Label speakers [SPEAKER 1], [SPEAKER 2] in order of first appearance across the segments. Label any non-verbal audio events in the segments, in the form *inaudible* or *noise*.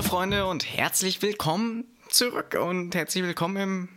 [SPEAKER 1] Hallo Freunde und herzlich willkommen zurück und herzlich willkommen im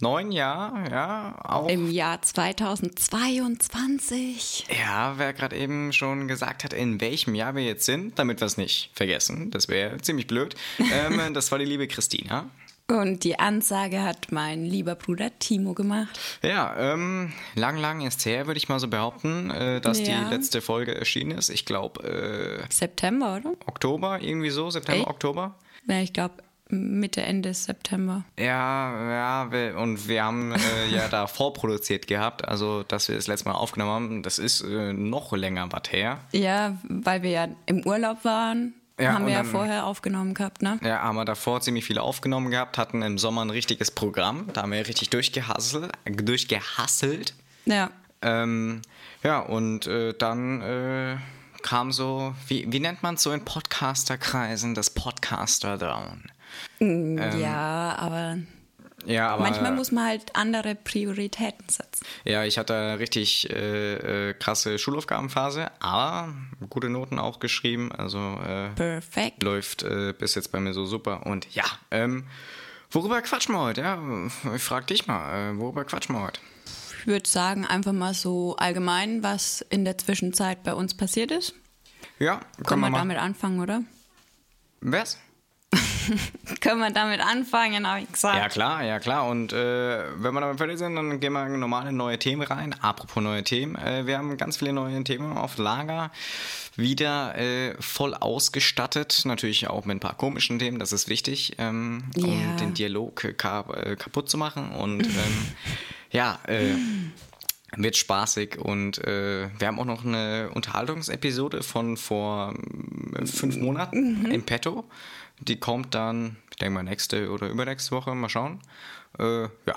[SPEAKER 1] neuen Jahr, ja,
[SPEAKER 2] auch. Im Jahr 2022.
[SPEAKER 1] Ja, wer gerade eben schon gesagt hat, in welchem Jahr wir jetzt sind, damit wir es nicht vergessen, das wäre ziemlich blöd. *laughs* ähm, das war die liebe Christina.
[SPEAKER 2] Und die Ansage hat mein lieber Bruder Timo gemacht.
[SPEAKER 1] Ja, ähm, lang, lang ist her, würde ich mal so behaupten, äh, dass ja. die letzte Folge erschienen ist. Ich glaube. Äh,
[SPEAKER 2] September, oder?
[SPEAKER 1] Oktober, irgendwie so, September, Ey? Oktober.
[SPEAKER 2] Ja, ich glaube Mitte, Ende September.
[SPEAKER 1] Ja, ja, und wir haben äh, ja da *laughs* vorproduziert gehabt, also dass wir das letzte Mal aufgenommen haben, das ist äh, noch länger was her.
[SPEAKER 2] Ja, weil wir ja im Urlaub waren ja, haben wir dann, ja vorher aufgenommen gehabt, ne?
[SPEAKER 1] Ja, haben wir davor ziemlich viele aufgenommen gehabt, hatten im Sommer ein richtiges Programm. Da haben wir richtig durchgehasselt. durchgehasselt.
[SPEAKER 2] Ja.
[SPEAKER 1] Ähm, ja, und äh, dann äh, kam so, wie, wie nennt man es so in Podcasterkreisen, das Podcaster-Down.
[SPEAKER 2] Mm, ähm, ja, aber
[SPEAKER 1] ja, aber,
[SPEAKER 2] Manchmal muss man halt andere Prioritäten setzen.
[SPEAKER 1] Ja, ich hatte richtig äh, äh, krasse Schulaufgabenphase, aber gute Noten auch geschrieben. Also äh,
[SPEAKER 2] Perfekt.
[SPEAKER 1] läuft äh, bis jetzt bei mir so super. Und ja, ähm, worüber quatschen wir heute? Ja, ich frag dich mal, äh, worüber quatschen wir heute?
[SPEAKER 2] Ich würde sagen, einfach mal so allgemein, was in der Zwischenzeit bei uns passiert ist.
[SPEAKER 1] Ja,
[SPEAKER 2] können wir, wir damit anfangen, oder?
[SPEAKER 1] Was? *laughs*
[SPEAKER 2] Können wir damit anfangen, habe ich gesagt.
[SPEAKER 1] Ja, klar, ja, klar. Und äh, wenn wir damit fertig sind, dann gehen wir in normale neue Themen rein. Apropos neue Themen. Äh, wir haben ganz viele neue Themen auf Lager. Wieder äh, voll ausgestattet. Natürlich auch mit ein paar komischen Themen, das ist wichtig, ähm, um yeah. den Dialog äh, kaputt zu machen. Und ähm, *laughs* ja, äh, wird spaßig und äh, wir haben auch noch eine Unterhaltungsepisode von vor äh, fünf Monaten mhm. im Petto. Die kommt dann, ich denke mal, nächste oder übernächste Woche, mal schauen. Äh, ja.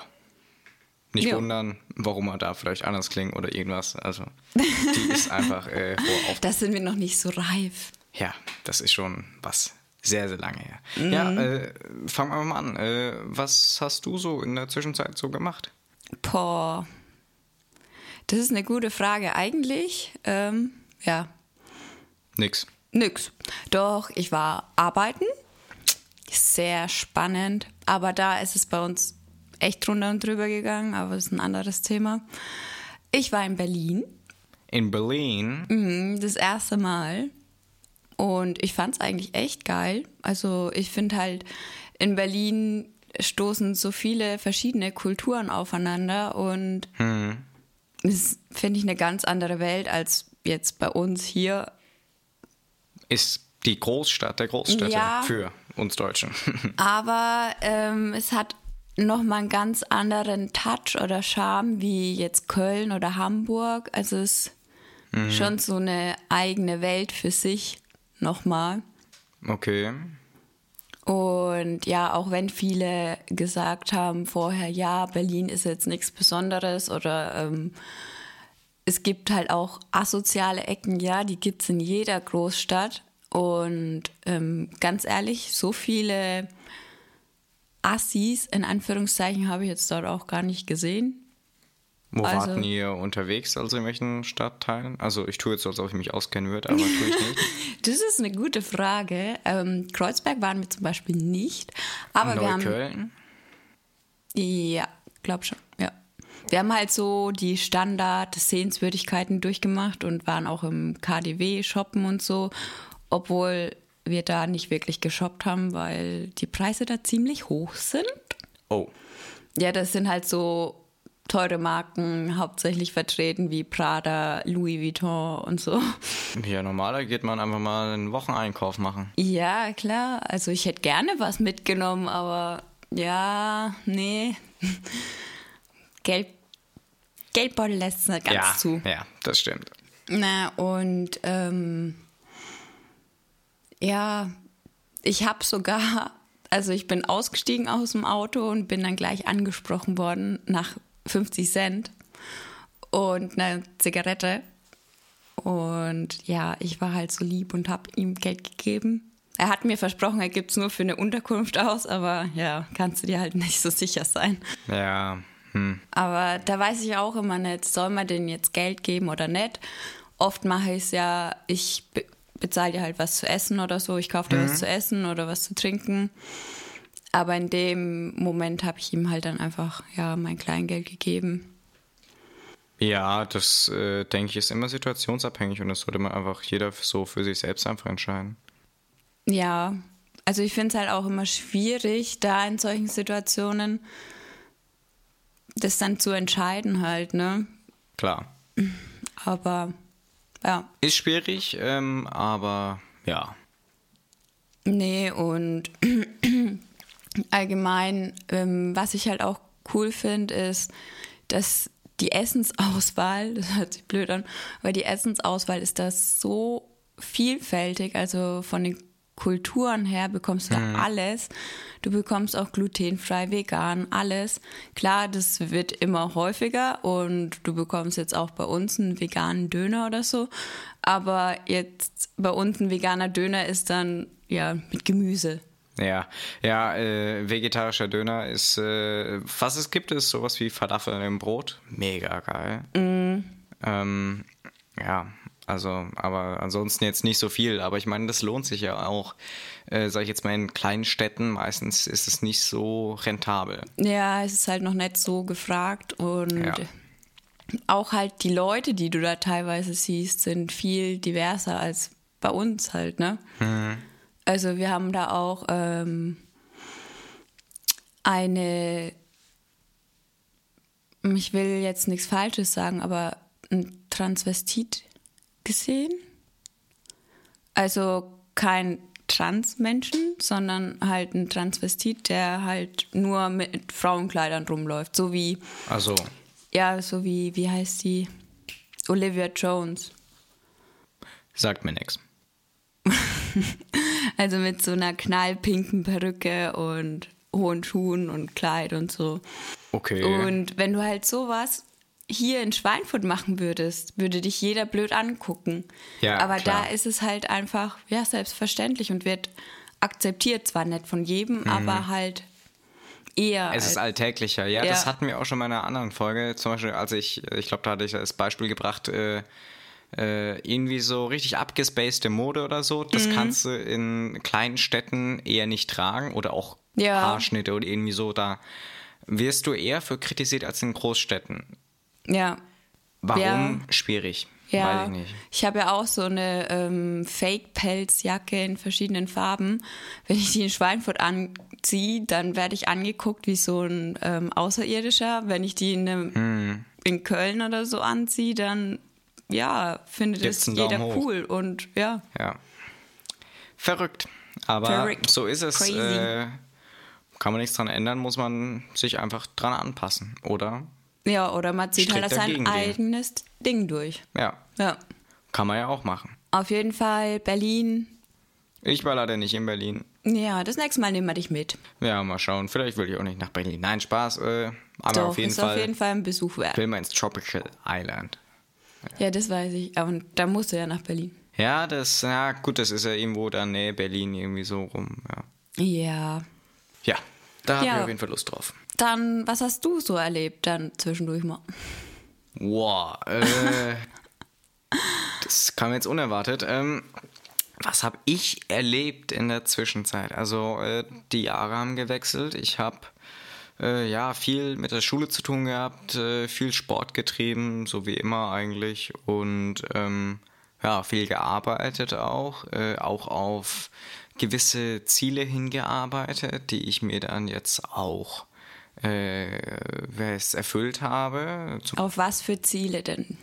[SPEAKER 1] Nicht ja. wundern, warum er da vielleicht anders klingt oder irgendwas. Also, *laughs* die ist einfach äh,
[SPEAKER 2] auf. Das sind wir noch nicht so reif.
[SPEAKER 1] Ja, das ist schon was sehr, sehr lange her. Mhm. Ja, äh, fangen wir mal an. Äh, was hast du so in der Zwischenzeit so gemacht?
[SPEAKER 2] Boah. Das ist eine gute Frage. Eigentlich, ähm, ja.
[SPEAKER 1] Nix.
[SPEAKER 2] Nix. Doch, ich war arbeiten sehr spannend. Aber da ist es bei uns echt drunter und drüber gegangen, aber das ist ein anderes Thema. Ich war in Berlin.
[SPEAKER 1] In Berlin?
[SPEAKER 2] Mhm, das erste Mal. Und ich fand es eigentlich echt geil. Also ich finde halt, in Berlin stoßen so viele verschiedene Kulturen aufeinander und hm. das finde ich eine ganz andere Welt als jetzt bei uns hier.
[SPEAKER 1] Ist die Großstadt der Großstädte ja, für uns Deutschen. *laughs*
[SPEAKER 2] aber ähm, es hat nochmal einen ganz anderen Touch oder Charme wie jetzt Köln oder Hamburg. Also es ist mhm. schon so eine eigene Welt für sich nochmal.
[SPEAKER 1] Okay.
[SPEAKER 2] Und ja, auch wenn viele gesagt haben vorher, ja, Berlin ist jetzt nichts Besonderes oder ähm, es gibt halt auch asoziale Ecken, ja, die gibt es in jeder Großstadt. Und ähm, ganz ehrlich, so viele Assis in Anführungszeichen habe ich jetzt dort auch gar nicht gesehen.
[SPEAKER 1] Wo also, warten ihr unterwegs, also in welchen Stadtteilen? Also ich tue jetzt so, als ob ich mich auskennen würde, aber tue ich nicht. *laughs*
[SPEAKER 2] das ist eine gute Frage. Ähm, Kreuzberg waren wir zum Beispiel nicht. Aber
[SPEAKER 1] Neukölln?
[SPEAKER 2] wir haben. Ja, glaub schon, ja. Wir haben halt so die Standard-Sehenswürdigkeiten durchgemacht und waren auch im KDW shoppen und so obwohl wir da nicht wirklich geshoppt haben, weil die Preise da ziemlich hoch sind.
[SPEAKER 1] Oh.
[SPEAKER 2] Ja, das sind halt so teure Marken hauptsächlich vertreten wie Prada, Louis Vuitton und so.
[SPEAKER 1] Ja, normaler geht man einfach mal einen Wocheneinkauf machen.
[SPEAKER 2] Ja, klar. Also ich hätte gerne was mitgenommen, aber ja, nee. *laughs* Geld, Geldbeutel lässt es nicht ganz
[SPEAKER 1] ja,
[SPEAKER 2] zu.
[SPEAKER 1] Ja, das stimmt.
[SPEAKER 2] Na, und ähm, ja, ich habe sogar, also ich bin ausgestiegen aus dem Auto und bin dann gleich angesprochen worden nach 50 Cent und eine Zigarette. Und ja, ich war halt so lieb und habe ihm Geld gegeben. Er hat mir versprochen, er gibt es nur für eine Unterkunft aus, aber ja, kannst du dir halt nicht so sicher sein.
[SPEAKER 1] Ja. Hm.
[SPEAKER 2] Aber da weiß ich auch immer nicht, soll man denen jetzt Geld geben oder nicht. Oft mache ich es ja, ich bezahle dir halt was zu essen oder so. Ich kaufe dir
[SPEAKER 1] Mhm.
[SPEAKER 2] was zu essen oder was zu trinken. Aber in dem Moment habe ich ihm halt dann einfach ja mein Kleingeld gegeben.
[SPEAKER 1] Ja, das äh, denke ich ist immer situationsabhängig und das sollte man einfach jeder so für sich selbst einfach entscheiden.
[SPEAKER 2] Ja, also ich finde es halt auch immer schwierig, da in solchen Situationen das dann zu entscheiden halt, ne?
[SPEAKER 1] Klar.
[SPEAKER 2] Aber ja,
[SPEAKER 1] Ist schwierig, ähm, aber ja.
[SPEAKER 2] nee, und *clears throat* allgemein, ähm, was ich halt auch cool finde, ist, dass die Essensauswahl, *laughs* das hört sich blöd an, aber die Essensauswahl ist da so vielfältig, also von den Kulturen her bekommst du da alles. Du bekommst auch glutenfrei, vegan, alles. Klar, das wird immer häufiger und du bekommst jetzt auch bei uns einen veganen Döner oder so. Aber jetzt bei uns ein veganer Döner ist dann ja mit Gemüse.
[SPEAKER 1] Ja, ja, äh, vegetarischer Döner ist, äh, was es gibt, ist sowas wie Falafel im Brot. Mega geil. Ähm, ja, also, aber ansonsten jetzt nicht so viel. Aber ich meine, das lohnt sich ja auch. Äh, sag ich jetzt mal, in kleinen Städten meistens ist es nicht so rentabel.
[SPEAKER 2] Ja, es ist halt noch nicht so gefragt und
[SPEAKER 1] Ja.
[SPEAKER 2] auch halt die Leute, die du da teilweise siehst, sind viel diverser als bei uns halt, ne? Also wir haben da auch ähm, eine, ich will jetzt nichts Falsches sagen, aber ein Transvestit gesehen. Also kein Transmenschen, sondern halt ein Transvestit, der halt nur mit Frauenkleidern rumläuft. So wie,
[SPEAKER 1] Also,
[SPEAKER 2] ja, so wie, wie heißt die? Olivia Jones.
[SPEAKER 1] sagt mir nichts. *laughs*
[SPEAKER 2] Also mit so einer knallpinken Perücke und hohen Schuhen und Kleid und so.
[SPEAKER 1] Okay.
[SPEAKER 2] Und wenn du halt sowas hier in Schweinfurt machen würdest, würde dich jeder blöd angucken.
[SPEAKER 1] Ja,
[SPEAKER 2] Aber
[SPEAKER 1] klar.
[SPEAKER 2] da ist es halt einfach, ja, selbstverständlich und wird akzeptiert, zwar nicht von jedem, aber halt eher.
[SPEAKER 1] Mhm. Es ist alltäglicher. Ja,
[SPEAKER 2] Ja.
[SPEAKER 1] das hatten wir auch schon mal in einer anderen Folge. Zum Beispiel, als ich, ich glaube, da hatte ich das Beispiel gebracht, äh, äh, irgendwie so richtig abgespacede Mode oder so. Das
[SPEAKER 2] Mhm.
[SPEAKER 1] kannst du in kleinen Städten eher nicht tragen oder auch
[SPEAKER 2] Ja.
[SPEAKER 1] Haarschnitte oder irgendwie so. Da wirst du eher für kritisiert als in Großstädten.
[SPEAKER 2] Ja.
[SPEAKER 1] Warum?
[SPEAKER 2] Ja.
[SPEAKER 1] Schwierig.
[SPEAKER 2] Ja,
[SPEAKER 1] Weiß ich nicht.
[SPEAKER 2] ich habe ja auch so eine ähm, Fake-Pelzjacke in verschiedenen Farben. Wenn ich die in Schweinfurt anziehe, dann werde ich angeguckt wie so ein ähm, Außerirdischer. Wenn ich die in, einem,
[SPEAKER 1] Hm.
[SPEAKER 2] in Köln oder so anziehe, dann ja, findet es jeder
[SPEAKER 1] hoch.
[SPEAKER 2] cool. Und ja,
[SPEAKER 1] Ja. Verrückt. Aber
[SPEAKER 2] Verrückt.
[SPEAKER 1] so ist es.
[SPEAKER 2] Crazy.
[SPEAKER 1] Äh, kann man nichts dran ändern, muss man sich einfach dran anpassen, oder?
[SPEAKER 2] Ja, oder man zieht halt sein eigenes Ding durch.
[SPEAKER 1] Ja,
[SPEAKER 2] Ja.
[SPEAKER 1] kann man ja auch machen.
[SPEAKER 2] Auf jeden Fall Berlin.
[SPEAKER 1] Ich war leider nicht in Berlin.
[SPEAKER 2] Ja, das nächste Mal nehmen wir dich mit.
[SPEAKER 1] Ja, mal schauen. Vielleicht will ich auch nicht nach Berlin. Nein, Spaß. Äh, aber
[SPEAKER 2] Doch,
[SPEAKER 1] auf jeden
[SPEAKER 2] ist
[SPEAKER 1] Fall
[SPEAKER 2] auf jeden Fall ein Besuch wert.
[SPEAKER 1] will man ins Tropical Island.
[SPEAKER 2] Ja, das weiß ich. Aber da musst du ja nach Berlin.
[SPEAKER 1] Ja, das, ja gut, das ist ja irgendwo da Nähe Berlin irgendwie so rum. Ja,
[SPEAKER 2] Ja.
[SPEAKER 1] ja da habe
[SPEAKER 2] Ja.
[SPEAKER 1] ich auf jeden Fall Lust drauf.
[SPEAKER 2] Dann, was hast du so erlebt dann zwischendurch mal?
[SPEAKER 1] Wow, äh, das kam jetzt unerwartet. Ähm, was habe ich erlebt in der Zwischenzeit? Also äh, die Jahre haben gewechselt. Ich habe äh, ja viel mit der Schule zu tun gehabt, äh, viel Sport getrieben, so wie immer eigentlich und ähm, ja viel gearbeitet auch, äh, auch auf gewisse Ziele hingearbeitet, die ich mir dann jetzt auch äh, wer es erfüllt habe.
[SPEAKER 2] Auf was für Ziele denn?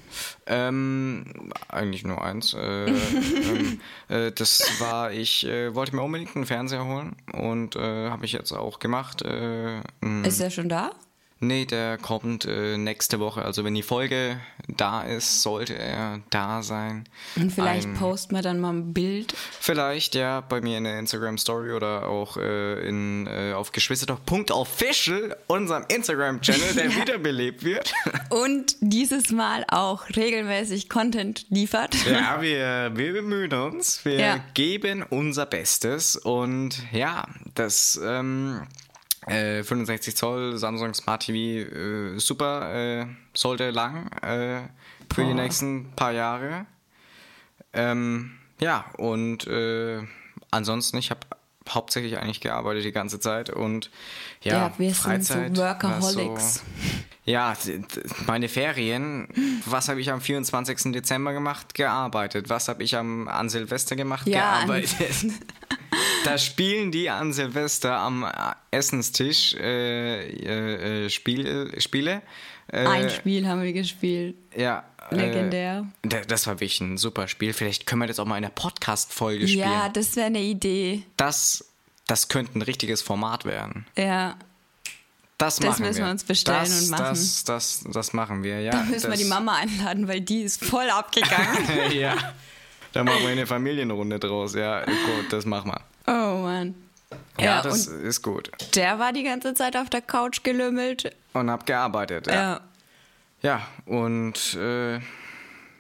[SPEAKER 1] ähm, eigentlich nur eins. Äh, *laughs* ähm, äh, das war, ich äh, wollte mir unbedingt einen Fernseher holen und äh, habe ich jetzt auch gemacht. Äh,
[SPEAKER 2] Ist er schon da?
[SPEAKER 1] Nee, der kommt äh, nächste Woche. Also wenn die Folge da ist, sollte er da sein.
[SPEAKER 2] Und vielleicht
[SPEAKER 1] Ein-
[SPEAKER 2] posten wir dann mal ein Bild.
[SPEAKER 1] Vielleicht ja bei mir in der Instagram Story oder auch äh, in, äh, auf geschwister.official, unserem Instagram Channel, der *laughs* wiederbelebt wird. *laughs*
[SPEAKER 2] Und dieses Mal auch regelmäßig Content liefert.
[SPEAKER 1] Ja, *laughs* wir, wir bemühen uns. Wir
[SPEAKER 2] Ja.
[SPEAKER 1] geben unser Bestes. Und ja, das ähm, äh, 65 Zoll Samsung Smart TV, äh, super, äh, sollte lang äh, für die
[SPEAKER 2] Boah.
[SPEAKER 1] nächsten paar Jahre. Ähm, ja, und äh, ansonsten, ich habe hauptsächlich eigentlich gearbeitet die ganze Zeit und ja,
[SPEAKER 2] Ja, wir
[SPEAKER 1] Freizeit
[SPEAKER 2] sind so Workaholics.
[SPEAKER 1] So, ja, meine Ferien, was habe ich am 24. Dezember gemacht? Gearbeitet. Was habe ich am, an Silvester gemacht?
[SPEAKER 2] Ja, an-
[SPEAKER 1] Gearbeitet. *laughs* *laughs* da spielen die an Silvester am äh, Essenstisch äh, äh, äh, Spiel, Spiele. Äh,
[SPEAKER 2] Ein Spiel haben wir gespielt.
[SPEAKER 1] ja,
[SPEAKER 2] Legendär.
[SPEAKER 1] Äh, da- das war wirklich ein super Spiel. Vielleicht können wir das auch mal in der Podcast-Folge spielen.
[SPEAKER 2] Ja, das wäre eine Idee.
[SPEAKER 1] Das, das könnte ein richtiges Format werden.
[SPEAKER 2] Ja,
[SPEAKER 1] Das,
[SPEAKER 2] Das
[SPEAKER 1] machen
[SPEAKER 2] müssen
[SPEAKER 1] wir
[SPEAKER 2] wir uns bestellen
[SPEAKER 1] das,
[SPEAKER 2] und machen.
[SPEAKER 1] Das, das, das machen wir, ja.
[SPEAKER 2] da müssen wir
[SPEAKER 1] das,
[SPEAKER 2] die Mama einladen, weil die ist voll abgegangen. *laughs*
[SPEAKER 1] ja. Da machen wir eine Familienrunde draus. Ja, gut, das machen wir.
[SPEAKER 2] Oh Mann.
[SPEAKER 1] Ja,
[SPEAKER 2] Ja,
[SPEAKER 1] das ist gut.
[SPEAKER 2] der war die ganze Zeit auf der Couch gelümmelt.
[SPEAKER 1] Und hab gearbeitet. Ja,
[SPEAKER 2] Ja.
[SPEAKER 1] ja und äh,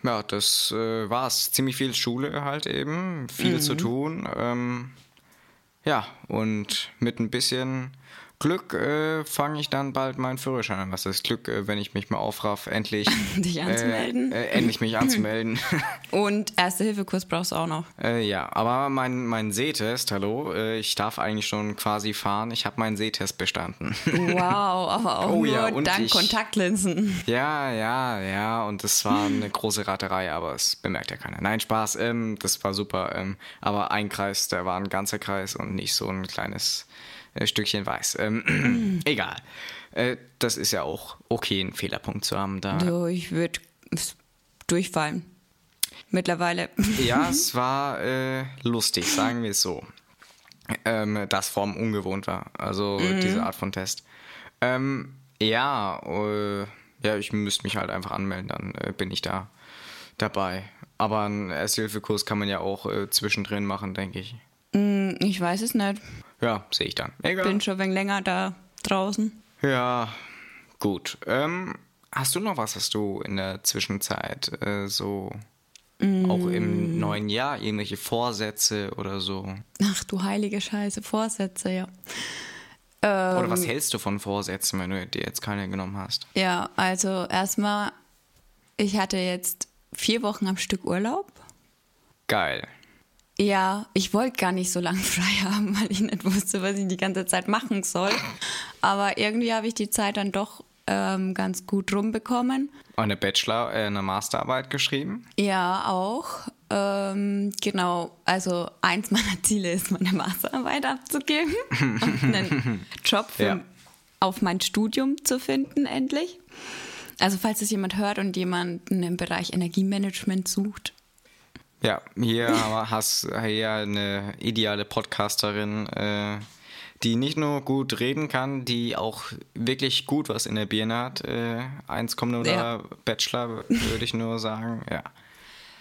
[SPEAKER 1] ja, das äh, war's. Ziemlich viel Schule halt eben, viel
[SPEAKER 2] Mhm.
[SPEAKER 1] zu tun. Ähm, ja, und mit ein bisschen Glück äh, fange ich dann bald meinen Führerschein an. Was ist Glück, äh, wenn ich mich mal aufraff, endlich *laughs*
[SPEAKER 2] Dich anzumelden?
[SPEAKER 1] Äh, äh, endlich mich anzumelden. *laughs*
[SPEAKER 2] Und Erste-Hilfe-Kurs brauchst du auch noch.
[SPEAKER 1] äh, ja, aber mein, mein Sehtest, hallo, äh, ich darf eigentlich schon quasi fahren. Ich habe meinen Sehtest bestanden.
[SPEAKER 2] Wow, *laughs* aber auch
[SPEAKER 1] Oh
[SPEAKER 2] nur
[SPEAKER 1] ja, und
[SPEAKER 2] dank
[SPEAKER 1] ich-
[SPEAKER 2] Kontaktlinsen.
[SPEAKER 1] Ja, ja, ja, und das war eine große Raterei, aber es bemerkt ja keiner. Nein, Spaß, ähm, das war super. Ähm, aber ein Kreis, der war ein ganzer Kreis und nicht so ein kleines äh, Stückchen weiß. Ähm, *clears throat* egal. Äh, das ist ja auch okay, einen Fehlerpunkt zu haben da.
[SPEAKER 2] So, ich würde durchfallen. Mittlerweile. *laughs*
[SPEAKER 1] Ja, es war äh, lustig, sagen wir es so. Ähm, dass Form ungewohnt war. Also diese Art von Test. Ähm, ja, äh, ja, ich müsste mich halt einfach anmelden, dann äh, bin ich da dabei. Aber einen Ersthilfekurs kann man ja auch äh, zwischendrin machen, denke ich.
[SPEAKER 2] Ich weiß es nicht.
[SPEAKER 1] Ja, sehe ich dann. Egal.
[SPEAKER 2] Bin schon ein wenig länger da draußen.
[SPEAKER 1] Ja, gut. Ähm, hast du noch was, was du in der Zwischenzeit äh, so auch im neuen Jahr irgendwelche Vorsätze oder so?
[SPEAKER 2] Ach du heilige Scheiße, Vorsätze, ja.
[SPEAKER 1] Oder
[SPEAKER 2] Ähm.
[SPEAKER 1] was hältst du von Vorsätzen, wenn du dir jetzt keine genommen hast?
[SPEAKER 2] Ja, also erstmal, ich hatte jetzt vier Wochen am Stück Urlaub.
[SPEAKER 1] Geil.
[SPEAKER 2] Ja, ich wollte gar nicht so lange *laughs* frei haben, weil ich nicht wusste, was ich die ganze Zeit machen soll. Aber irgendwie habe ich die Zeit dann doch ähm, ganz gut rumbekommen.
[SPEAKER 1] Eine Bachelor-, äh, eine Masterarbeit geschrieben?
[SPEAKER 2] Ja, auch. Ähm, genau, also eins meiner Ziele ist, meine Masterarbeit abzugeben *laughs* und einen Job für,
[SPEAKER 1] Ja.
[SPEAKER 2] auf mein Studium zu finden, endlich. Also falls es jemand hört und jemanden im Bereich Energiemanagement sucht.
[SPEAKER 1] Ja, hier *laughs* hast du eine ideale Podcasterin, äh, die nicht nur gut reden kann, die auch wirklich gut was in der Birne hat. Äh, 1,0 oder
[SPEAKER 2] Ja.
[SPEAKER 1] Bachelor, würde ich nur sagen. Ja.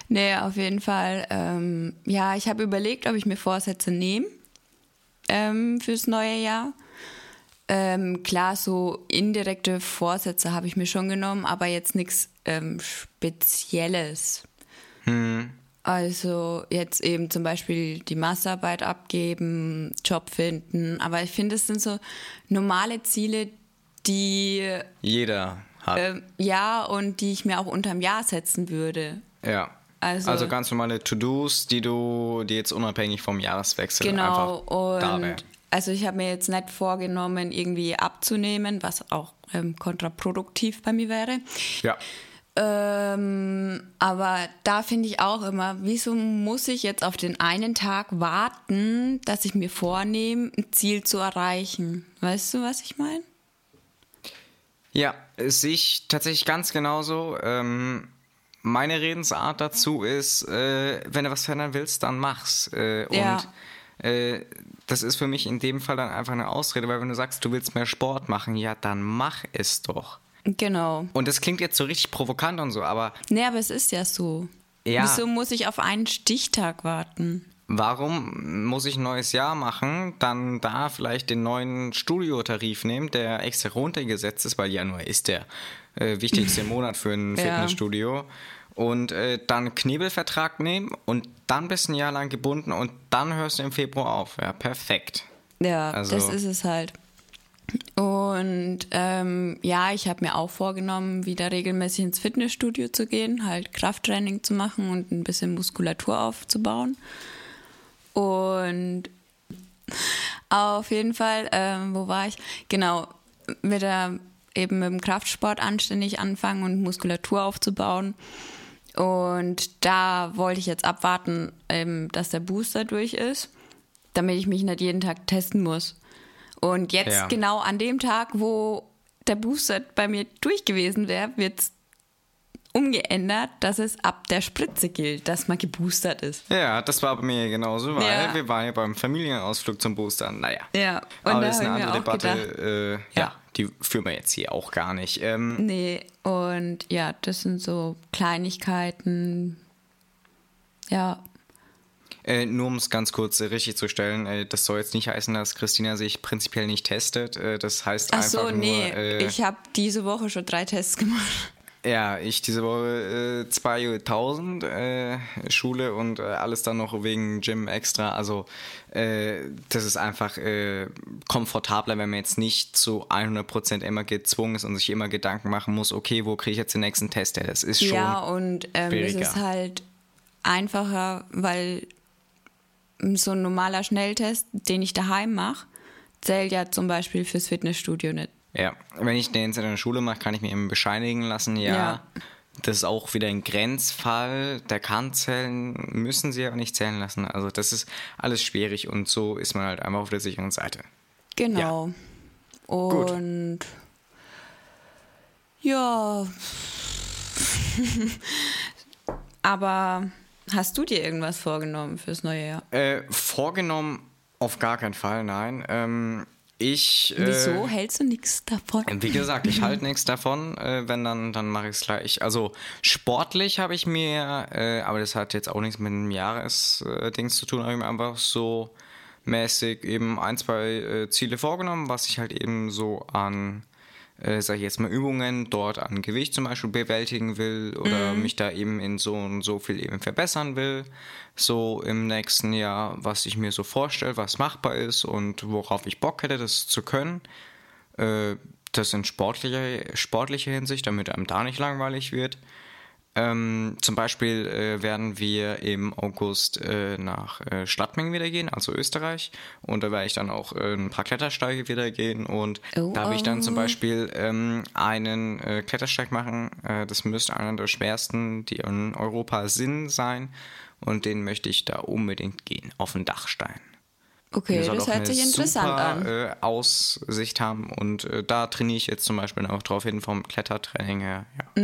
[SPEAKER 2] Nee, auf jeden Fall. Ähm, ja, ich habe überlegt, ob ich mir Vorsätze nehme ähm, fürs neue Jahr. Ähm, klar, so indirekte Vorsätze habe ich mir schon genommen, aber jetzt nichts ähm, Spezielles. Also jetzt eben zum Beispiel die Masterarbeit abgeben, Job finden. Aber ich finde, es sind so normale Ziele, die
[SPEAKER 1] Jeder hat.
[SPEAKER 2] ähm, ja und die ich mir auch unterm Jahr setzen würde.
[SPEAKER 1] ja.
[SPEAKER 2] also-
[SPEAKER 1] Also, ganz normale To-Dos, die du, die jetzt unabhängig vom Jahreswechsel
[SPEAKER 2] Genau,
[SPEAKER 1] einfach da
[SPEAKER 2] und also ich habe mir jetzt nicht vorgenommen, irgendwie abzunehmen, was auch ähm, kontraproduktiv bei mir wäre.
[SPEAKER 1] Ja.
[SPEAKER 2] Ähm, aber da finde ich auch immer, wieso muss ich jetzt auf den einen Tag warten, dass ich mir vornehme, ein Ziel zu erreichen? Weißt du, was ich meine?
[SPEAKER 1] Ja, sehe ich tatsächlich ganz genauso. Ähm, meine Redensart dazu ist, äh, wenn du was verändern willst, dann mach's. Äh,
[SPEAKER 2] Ja.
[SPEAKER 1] Und äh, das ist für mich in dem Fall dann einfach eine Ausrede, weil wenn du sagst, du willst mehr Sport machen, ja, dann mach es doch.
[SPEAKER 2] Genau.
[SPEAKER 1] Und das klingt jetzt so richtig provokant und so, aber
[SPEAKER 2] Nee, aber es ist ja so.
[SPEAKER 1] Ja.
[SPEAKER 2] Wieso muss ich auf einen Stichtag warten?
[SPEAKER 1] warum muss ich ein neues Jahr machen, dann da vielleicht den neuen Studiotarif nehmen, der extra runtergesetzt ist, weil Januar ist der äh, wichtigste *laughs* Monat für ein
[SPEAKER 2] Ja.
[SPEAKER 1] Fitnessstudio. Und äh, dann Knebelvertrag nehmen und dann bist du ein Jahr lang gebunden und dann hörst du im Februar auf. Ja, perfekt.
[SPEAKER 2] Ja,
[SPEAKER 1] Also-
[SPEAKER 2] das ist es halt. Und ähm, ja, ich habe mir auch vorgenommen, wieder regelmäßig ins Fitnessstudio zu gehen, halt Krafttraining zu machen und ein bisschen Muskulatur aufzubauen. Und *laughs* auf jeden Fall, ähm, wo war ich? Genau, wieder eben mit dem Kraftsport anständig anfangen und Muskulatur aufzubauen. Und da wollte ich jetzt abwarten, ähm, dass der Booster durch ist, damit ich mich nicht jeden Tag testen muss. Und jetzt
[SPEAKER 1] Ja.
[SPEAKER 2] genau an dem Tag, wo der Booster bei mir durch gewesen wäre, wird es umgeändert, dass es ab der Spritze gilt, dass man geboostert ist.
[SPEAKER 1] Ja, das war bei mir genauso, weil
[SPEAKER 2] Ja.
[SPEAKER 1] wir waren ja beim Familienausflug zum Boostern. Naja.
[SPEAKER 2] Ja, und
[SPEAKER 1] Aber
[SPEAKER 2] da
[SPEAKER 1] das ist eine andere Debatte. Äh, ja.
[SPEAKER 2] Ja.
[SPEAKER 1] die führen wir jetzt hier auch gar nicht. Ähm,
[SPEAKER 2] Nee, und ja, das sind so Kleinigkeiten. Ja,
[SPEAKER 1] Äh, nur um es ganz kurz äh, richtig zu stellen, äh, das soll jetzt nicht heißen, dass Christina sich prinzipiell nicht testet. Äh, das heißt
[SPEAKER 2] ach
[SPEAKER 1] einfach
[SPEAKER 2] so,
[SPEAKER 1] nur,
[SPEAKER 2] nee,
[SPEAKER 1] äh,
[SPEAKER 2] ich habe diese Woche schon drei Tests gemacht.
[SPEAKER 1] ja, ich diese Woche äh, 2000 äh, Schule und äh, alles dann noch wegen Gym extra. Also äh, das ist einfach komfortabler, wenn man jetzt nicht zu 100% immer gezwungen ist und sich immer Gedanken machen muss, okay, wo kriege ich jetzt den nächsten Test her? Das ist schon
[SPEAKER 2] Ja, und ähm, es ist halt einfacher, weil so ein normaler Schnelltest, den ich daheim mache, zählt ja zum Beispiel fürs Fitnessstudio nicht.
[SPEAKER 1] Ja, wenn ich den jetzt in der Schule mache, kann ich mir eben bescheinigen lassen, ja.
[SPEAKER 2] Ja.
[SPEAKER 1] Das ist auch wieder ein Grenzfall. Der kann zählen, müssen sie aber nicht zählen lassen. Also das ist alles schwierig und so ist man halt einfach auf der sicheren Seite.
[SPEAKER 2] Genau. Und ja. *laughs* Aber hast du dir irgendwas vorgenommen fürs neue Jahr?
[SPEAKER 1] Äh, vorgenommen auf gar keinen Fall, nein. Ähm, ich. Äh,
[SPEAKER 2] Wieso hältst du nichts davon?
[SPEAKER 1] Wie gesagt, ich halte nichts davon. Äh, wenn dann, dann mache ich es gleich. Also sportlich habe ich mir, äh, aber das hat jetzt auch nichts mit einem Jahresdings zu tun, habe ich mir einfach so mäßig eben ein, zwei äh, Ziele vorgenommen, was ich halt eben so an, äh, sag ich jetzt mal, Übungen dort an Gewicht zum Beispiel bewältigen will oder mich da eben in so und so viel eben verbessern will. So im nächsten Jahr, was ich mir so vorstelle, was machbar ist und worauf ich Bock hätte, das zu können. Äh, das in sportlicher, sportlicher Hinsicht, damit einem da nicht langweilig wird. Ähm, zum Beispiel äh, werden wir im August äh, nach äh, Stadtming wieder gehen, also Österreich. Und da werde ich dann auch äh, ein paar Klettersteige wieder gehen. Und
[SPEAKER 2] Oh,
[SPEAKER 1] da habe ich dann zum
[SPEAKER 2] oh.
[SPEAKER 1] Beispiel ähm, einen äh, Klettersteig machen. Äh, das müsste einer der schwersten, die in Europa sind, sein. Und den möchte ich da unbedingt gehen, auf den Dachstein.
[SPEAKER 2] Okay, das hört sich interessant
[SPEAKER 1] super,
[SPEAKER 2] an.
[SPEAKER 1] Äh, Aussicht haben und da trainiere ich jetzt zum Beispiel auch drauf hin vom Klettertraining her. Ja.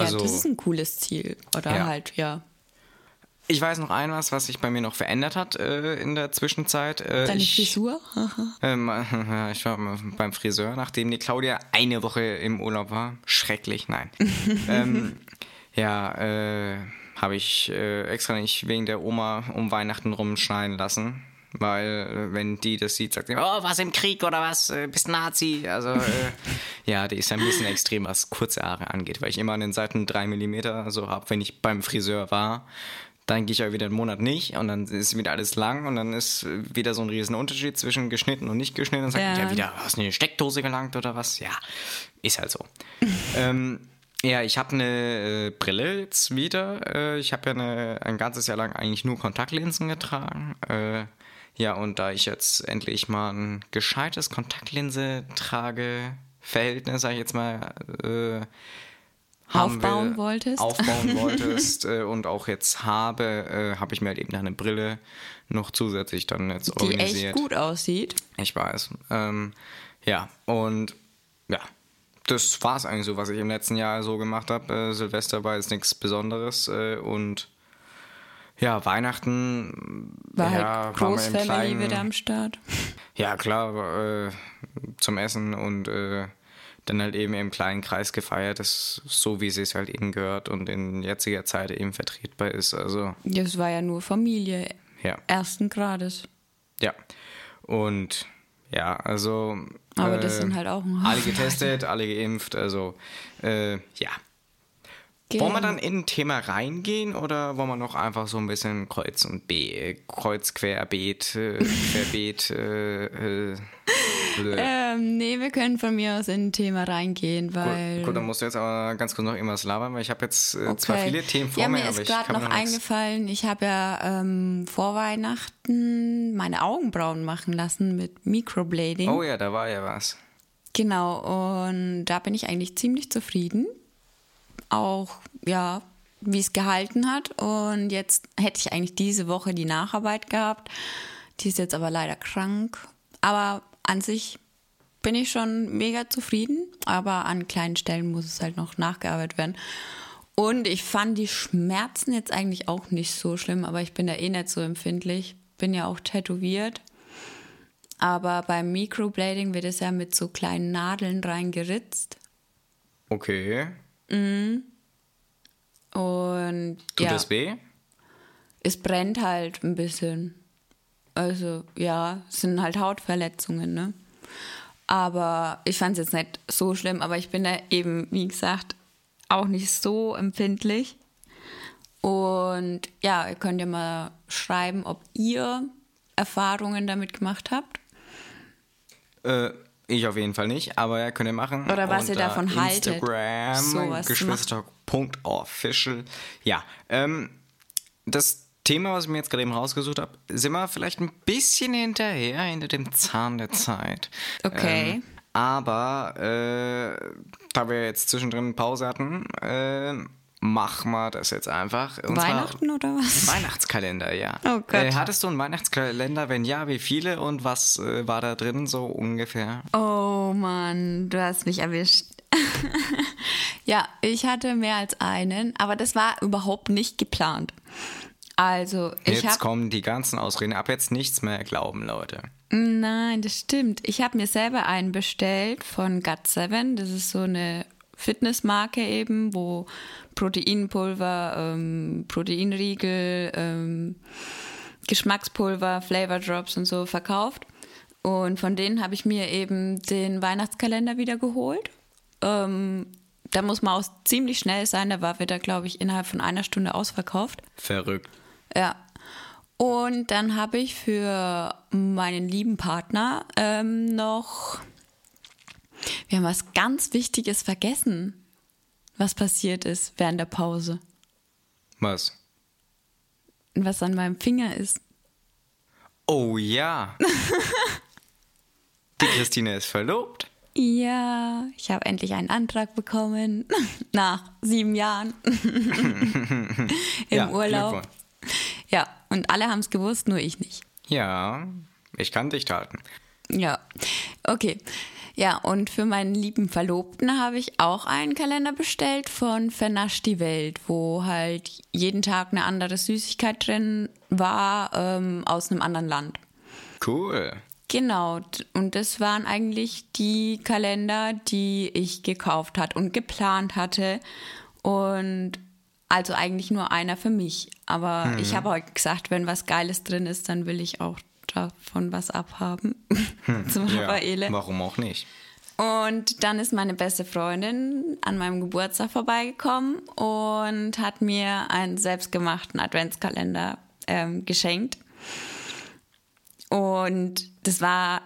[SPEAKER 1] Also,
[SPEAKER 2] ja, das ist ein cooles Ziel. Oder
[SPEAKER 1] Ja.
[SPEAKER 2] halt, ja.
[SPEAKER 1] ich weiß noch ein was, was sich bei mir noch verändert hat äh, in der Zwischenzeit. Äh,
[SPEAKER 2] Deine
[SPEAKER 1] ich,
[SPEAKER 2] Frisur? *laughs*
[SPEAKER 1] Ähm, *laughs* ich war beim Friseur, nachdem die Claudia eine Woche im Urlaub war. Schrecklich, nein. *laughs* ähm, ja, äh, habe ich äh, extra nicht wegen der Oma um Weihnachten rumschneiden lassen. Weil, äh, wenn die das sieht, sagt sie, oh, was im Krieg oder was, äh, bist Nazi. Also, äh, *laughs* ja, die ist ein bisschen extrem, was kurze Haare angeht, weil ich immer an den Seiten drei Millimeter so habe, wenn ich beim Friseur war. Dann gehe ich aber wieder einen Monat nicht und dann ist wieder alles lang und dann ist wieder so ein riesen Unterschied zwischen geschnitten und nicht geschnitten. Und sagt
[SPEAKER 2] Ja.
[SPEAKER 1] ja wieder, hast du eine Steckdose gelangt oder was? Ja, ist halt so. *laughs* ähm, ja, ich habe eine äh, Brille jetzt wieder. Äh, ich habe ja eine, ein ganzes Jahr lang eigentlich nur Kontaktlinsen getragen. Äh, ja, und da ich jetzt endlich mal ein gescheites Kontaktlinse-Trage-Verhältnis, sag ich jetzt mal, äh,
[SPEAKER 2] Aufbauen
[SPEAKER 1] will,
[SPEAKER 2] wolltest.
[SPEAKER 1] Aufbauen *laughs* wolltest äh, und auch jetzt habe, äh, habe ich mir halt eben eine Brille noch zusätzlich dann jetzt
[SPEAKER 2] Die
[SPEAKER 1] organisiert.
[SPEAKER 2] echt gut aussieht.
[SPEAKER 1] Ich weiß. Ähm, ja, und ja, das war es eigentlich so, was ich im letzten Jahr so gemacht habe. Äh, Silvester war jetzt nichts Besonderes äh, und ja, Weihnachten
[SPEAKER 2] War
[SPEAKER 1] ja,
[SPEAKER 2] halt
[SPEAKER 1] kleinen-
[SPEAKER 2] wieder am Start. *laughs*
[SPEAKER 1] Ja, klar, äh, zum Essen und äh, dann halt eben im kleinen Kreis gefeiert, das so wie sie es halt eben gehört und in jetziger Zeit eben vertretbar ist. Also
[SPEAKER 2] Das war ja nur Familie
[SPEAKER 1] ja.
[SPEAKER 2] ersten Grades.
[SPEAKER 1] Ja. Und ja, also.
[SPEAKER 2] Aber das
[SPEAKER 1] äh,
[SPEAKER 2] sind halt auch ein
[SPEAKER 1] Alle getestet, alle geimpft, also äh, ja. Wollen wir dann in ein Thema reingehen oder wollen wir noch einfach so ein bisschen Kreuz und B, Kreuz, Querbeet, äh, Querbeet, äh, äh,
[SPEAKER 2] ähm, nee, wir können von mir aus in ein Thema reingehen, weil.
[SPEAKER 1] Gut, gut dann musst du jetzt aber ganz kurz noch irgendwas labern, weil ich habe jetzt äh, okay. zwar viele Themen vor
[SPEAKER 2] ja,
[SPEAKER 1] mir,
[SPEAKER 2] mir
[SPEAKER 1] aber
[SPEAKER 2] ist gerade noch, noch eingefallen, ich habe ja ähm, vor Weihnachten meine Augenbrauen machen lassen mit Microblading.
[SPEAKER 1] Oh ja, da war ja was.
[SPEAKER 2] Genau, und da bin ich eigentlich ziemlich zufrieden. Auch, ja, wie es gehalten hat. Und jetzt hätte ich eigentlich diese Woche die Nacharbeit gehabt. Die ist jetzt aber leider krank. Aber an sich bin ich schon mega zufrieden, aber an kleinen Stellen muss es halt noch nachgearbeitet werden. Und ich fand die Schmerzen jetzt eigentlich auch nicht so schlimm, aber ich bin da eh nicht so empfindlich. Bin ja auch tätowiert. Aber beim Microblading wird es ja mit so kleinen Nadeln reingeritzt.
[SPEAKER 1] Okay.
[SPEAKER 2] Mhm. Und.
[SPEAKER 1] Tut
[SPEAKER 2] ja,
[SPEAKER 1] das weh?
[SPEAKER 2] Es brennt halt ein bisschen. Also ja, es sind halt Hautverletzungen, ne? Aber ich fand es jetzt nicht so schlimm, aber ich bin da eben, wie gesagt, auch nicht so empfindlich. Und ja, ihr könnt ja mal schreiben, ob ihr Erfahrungen damit gemacht habt.
[SPEAKER 1] Äh, ich auf jeden Fall nicht, aber ihr könnt ihr machen.
[SPEAKER 2] Oder was ihr davon
[SPEAKER 1] äh,
[SPEAKER 2] haltet.
[SPEAKER 1] Instagram,
[SPEAKER 2] zu
[SPEAKER 1] Geschwister.official. Ja, ähm, das Thema, was ich mir jetzt gerade eben rausgesucht habe, sind wir vielleicht ein bisschen hinterher, hinter dem Zahn der Zeit.
[SPEAKER 2] Okay.
[SPEAKER 1] Ähm, aber äh, da wir jetzt zwischendrin Pause hatten, äh, machen wir das jetzt einfach. Und
[SPEAKER 2] Weihnachten oder was?
[SPEAKER 1] Weihnachtskalender, ja.
[SPEAKER 2] Oh Gott.
[SPEAKER 1] Äh, hattest du einen Weihnachtskalender? Wenn ja, wie viele und was äh, war da drin so ungefähr?
[SPEAKER 2] Oh Mann, du hast mich erwischt. *laughs* ja, ich hatte mehr als einen, aber das war überhaupt nicht geplant. Also, ich
[SPEAKER 1] Jetzt kommen die ganzen Ausreden. Ab jetzt nichts mehr glauben, Leute.
[SPEAKER 2] Nein, das stimmt. Ich habe mir selber einen bestellt von Gut7. Das ist so eine Fitnessmarke eben, wo Proteinpulver, ähm, Proteinriegel, ähm, Geschmackspulver, Flavor Drops und so verkauft. Und von denen habe ich mir eben den Weihnachtskalender wieder geholt. Ähm, da muss man auch ziemlich schnell sein. Da war wieder, glaube ich, innerhalb von einer Stunde ausverkauft.
[SPEAKER 1] Verrückt.
[SPEAKER 2] Ja. Und dann habe ich für meinen lieben Partner ähm, noch. Wir haben was ganz Wichtiges vergessen, was passiert ist während der Pause.
[SPEAKER 1] Was?
[SPEAKER 2] Was an meinem Finger ist.
[SPEAKER 1] Oh ja. *laughs* die Christine ist verlobt.
[SPEAKER 2] Ja, ich habe endlich einen Antrag bekommen. *laughs* Nach sieben Jahren. *laughs* Im
[SPEAKER 1] ja,
[SPEAKER 2] Urlaub. Ja, und alle haben es gewusst, nur ich nicht.
[SPEAKER 1] Ja, ich kann dicht halten.
[SPEAKER 2] Ja, okay. Ja, und für meinen lieben Verlobten habe ich auch einen Kalender bestellt von Vernasch die Welt, wo halt jeden Tag eine andere Süßigkeit drin war ähm, aus einem anderen Land.
[SPEAKER 1] Cool.
[SPEAKER 2] Genau, und das waren eigentlich die Kalender, die ich gekauft hat und geplant hatte. Und also eigentlich nur einer für mich. Aber
[SPEAKER 1] Mhm.
[SPEAKER 2] ich habe heute gesagt, wenn was Geiles drin ist, dann will ich auch davon was abhaben. *laughs* Zum
[SPEAKER 1] Ja,
[SPEAKER 2] Raffaele.
[SPEAKER 1] warum auch nicht?
[SPEAKER 2] Und dann ist meine beste Freundin an meinem Geburtstag vorbeigekommen und hat mir einen selbstgemachten Adventskalender ähm, geschenkt. Und das war,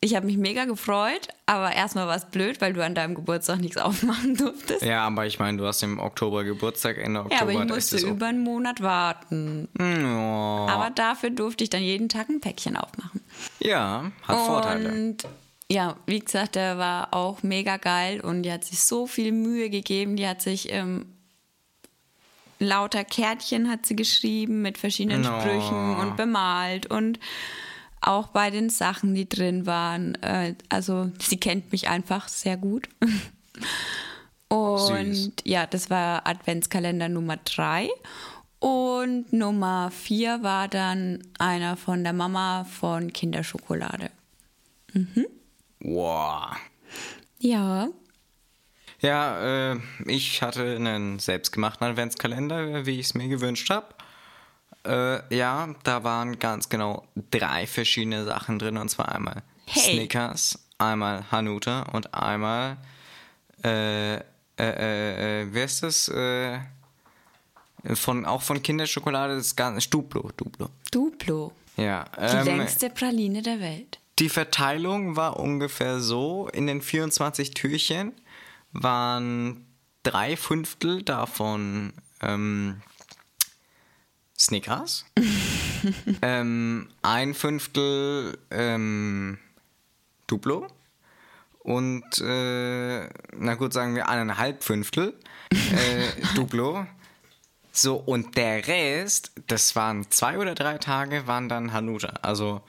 [SPEAKER 2] ich habe mich mega gefreut, aber erstmal war es blöd, weil du an deinem Geburtstag nichts *laughs* aufmachen durftest.
[SPEAKER 1] Ja, aber ich meine, du hast im Oktober Geburtstag, Ende Oktober.
[SPEAKER 2] Ja, aber ich musste über einen Monat warten.
[SPEAKER 1] Ja,
[SPEAKER 2] Aber dafür durfte ich dann jeden Tag ein Päckchen aufmachen.
[SPEAKER 1] ja hat Vorteile.
[SPEAKER 2] Und ja, wie gesagt, der war auch mega geil und die hat sich so viel Mühe gegeben. Die hat sich ähm, lauter Kärtchen hat sie geschrieben mit verschiedenen
[SPEAKER 1] No.
[SPEAKER 2] Sprüchen und bemalt und auch bei den Sachen, die drin waren. Äh, also sie kennt mich einfach sehr gut. *laughs* Und
[SPEAKER 1] Süß.
[SPEAKER 2] ja, das war Adventskalender Nummer drei. Und Nummer vier war dann einer von der Mama von Kinderschokolade.
[SPEAKER 1] Wow.
[SPEAKER 2] Ja.
[SPEAKER 1] Ja, äh, ich hatte einen selbstgemachten Adventskalender, wie ich es mir gewünscht habe. Äh, ja, da waren ganz genau drei verschiedene Sachen drin. Und zwar einmal
[SPEAKER 2] Hey.
[SPEAKER 1] Snickers, einmal Hanuta und einmal äh, äh, äh, äh, wer ist das? Äh, von, auch von Kinderschokolade, das ganze Duplo, Duplo.
[SPEAKER 2] Duplo.
[SPEAKER 1] Ja.
[SPEAKER 2] Die
[SPEAKER 1] ähm,
[SPEAKER 2] längste Praline der Welt.
[SPEAKER 1] Die Verteilung war ungefähr so: in den 24 Türchen waren drei Fünftel davon ähm, Snickers, *laughs* ähm, ein Fünftel ähm, Duplo und, äh, na gut, sagen wir eineinhalb Fünftel äh, *laughs* Duplo. So, und der Rest, das waren zwei oder drei Tage, waren dann Hanuta. Also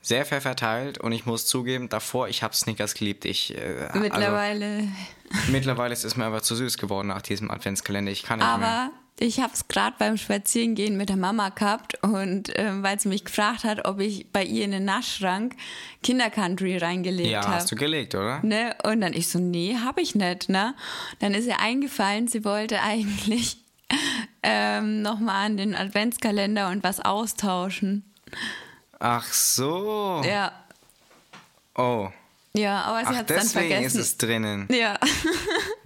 [SPEAKER 1] sehr fair verteilt und ich muss zugeben, davor, ich habe Snickers geliebt. Ich, äh,
[SPEAKER 2] Mittlerweile.
[SPEAKER 1] Also, mittlerweile ist es mir aber zu süß geworden nach diesem Adventskalender. Ich kann nicht
[SPEAKER 2] Aber
[SPEAKER 1] mehr.
[SPEAKER 2] Ich habe es gerade beim Spazierengehen mit der Mama gehabt und ähm, weil sie mich gefragt hat, ob ich bei ihr in den Naschschrank Kindercountry reingelegt
[SPEAKER 1] Ja,
[SPEAKER 2] habe.
[SPEAKER 1] hast du gelegt, oder?
[SPEAKER 2] Ne? Und dann ich so, nee, habe ich nicht. Ne? Dann ist ihr eingefallen, sie wollte eigentlich *laughs* ähm, nochmal an den Adventskalender und was austauschen.
[SPEAKER 1] Ach so.
[SPEAKER 2] Ja,
[SPEAKER 1] Oh.
[SPEAKER 2] Ja, aber sie hat es dann
[SPEAKER 1] deswegen
[SPEAKER 2] vergessen.
[SPEAKER 1] ist es drinnen.
[SPEAKER 2] ja,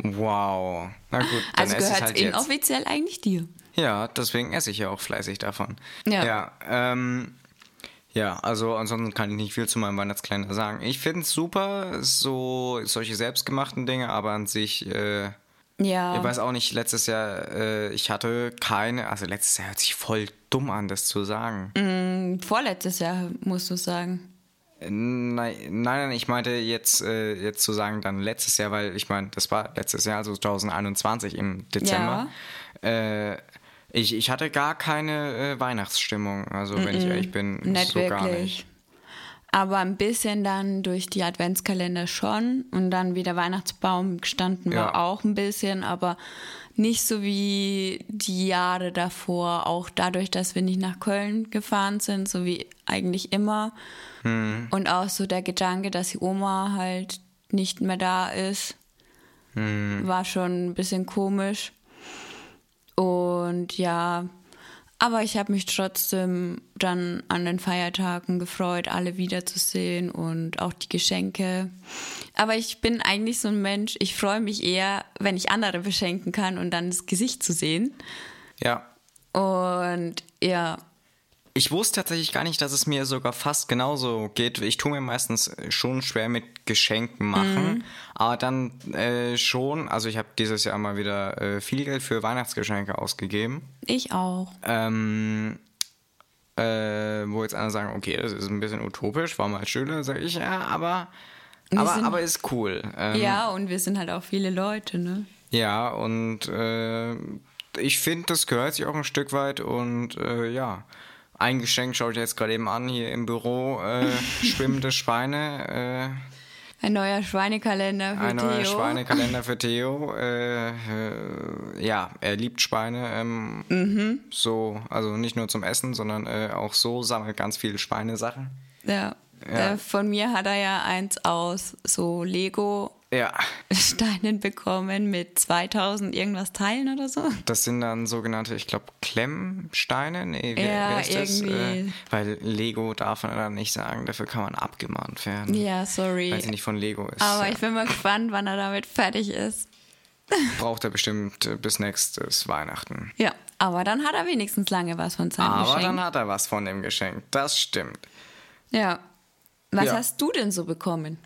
[SPEAKER 1] Wow. Na gut, dann
[SPEAKER 2] also
[SPEAKER 1] esse ich
[SPEAKER 2] gehört es
[SPEAKER 1] halt jetzt.
[SPEAKER 2] inoffiziell eigentlich dir.
[SPEAKER 1] Ja, deswegen esse ich ja auch fleißig davon.
[SPEAKER 2] Ja.
[SPEAKER 1] Ja, ähm, ja, also ansonsten kann ich nicht viel zu meinem Weihnachtskalender sagen. Ich finde es super, so solche selbstgemachten Dinge, aber an sich, äh,
[SPEAKER 2] Ja.
[SPEAKER 1] ich weiß auch nicht, letztes Jahr, äh, ich hatte keine, also letztes Jahr hört sich voll dumm an, das zu sagen.
[SPEAKER 2] Mhm. Vorletztes Jahr, musst du sagen.
[SPEAKER 1] Nein, nein, ich meinte jetzt, äh, jetzt zu sagen, dann letztes Jahr, weil ich meine, das war letztes Jahr, also 2021 im Dezember. Äh, ich, ich hatte gar keine äh, Weihnachtsstimmung, also wenn ich ehrlich bin,
[SPEAKER 2] Nicht
[SPEAKER 1] so gar
[SPEAKER 2] wirklich.
[SPEAKER 1] nicht.
[SPEAKER 2] Aber ein bisschen dann durch die Adventskalender schon und dann wie der Weihnachtsbaum gestanden war
[SPEAKER 1] Ja.
[SPEAKER 2] auch ein bisschen, aber nicht so wie die Jahre davor. Auch dadurch, dass wir nicht nach Köln gefahren sind, so wie eigentlich immer.
[SPEAKER 1] Hm.
[SPEAKER 2] Und auch so der Gedanke, dass die Oma halt nicht mehr da ist,
[SPEAKER 1] Hm.
[SPEAKER 2] war schon ein bisschen komisch. Und ja, aber ich habe mich trotzdem dann an den Feiertagen gefreut, alle wiederzusehen und auch die Geschenke. Aber ich bin eigentlich so ein Mensch, ich freue mich eher, wenn ich andere beschenken kann und dann das Gesicht zu sehen.
[SPEAKER 1] Ja.
[SPEAKER 2] Und ja,
[SPEAKER 1] Ich wusste tatsächlich gar nicht, dass es mir sogar fast genauso geht. Ich tue mir meistens schon schwer mit Geschenken machen, aber dann äh, schon, also ich habe dieses Jahr mal wieder äh, viel Geld für Weihnachtsgeschenke ausgegeben.
[SPEAKER 2] ich auch.
[SPEAKER 1] Ähm, äh, wo jetzt andere sagen, okay, das ist ein bisschen utopisch, war mal Schüler, sage ich, ja, aber, aber,
[SPEAKER 2] sind-
[SPEAKER 1] aber ist cool. Ähm,
[SPEAKER 2] Ja, und wir sind halt auch viele Leute, ne?
[SPEAKER 1] Ja, und äh, ich finde, das gehört sich auch ein Stück weit und äh, ja. Ein Geschenk schaue ich jetzt gerade eben an, hier im Büro, äh, schwimmende *laughs* Schweine,
[SPEAKER 2] Ein neuer Schweinekalender
[SPEAKER 1] äh,
[SPEAKER 2] für
[SPEAKER 1] ein neuer
[SPEAKER 2] Theo.
[SPEAKER 1] Schweinekalender für *laughs* Theo. Äh, äh, ja, er liebt Schweine. Ähm,
[SPEAKER 2] Mhm.
[SPEAKER 1] So, also nicht nur zum Essen, sondern äh, auch so sammelt ganz viele Schweinesachen.
[SPEAKER 2] Ja.
[SPEAKER 1] Ja.
[SPEAKER 2] Äh, Von mir hat er ja eins aus so Lego
[SPEAKER 1] Ja,
[SPEAKER 2] Steinen bekommen mit 2000 irgendwas Teilen oder so.
[SPEAKER 1] das sind dann sogenannte, ich glaube, Klemmsteine. Nee, wie,
[SPEAKER 2] Ja,
[SPEAKER 1] heißt das?
[SPEAKER 2] irgendwie.
[SPEAKER 1] Äh, weil Lego darf man dann nicht sagen, dafür kann man abgemahnt werden.
[SPEAKER 2] Ja, sorry.
[SPEAKER 1] Weil sie nicht von Lego ist.
[SPEAKER 2] Aber
[SPEAKER 1] Ja.
[SPEAKER 2] ich bin mal gespannt, wann er damit fertig ist.
[SPEAKER 1] Braucht er bestimmt äh, bis nächstes Weihnachten.
[SPEAKER 2] Ja, aber dann hat er wenigstens lange was von seinem
[SPEAKER 1] Aber
[SPEAKER 2] Geschenk.
[SPEAKER 1] dann hat er was von dem Geschenk. Das stimmt.
[SPEAKER 2] ja. Was
[SPEAKER 1] Ja.
[SPEAKER 2] hast du denn so bekommen?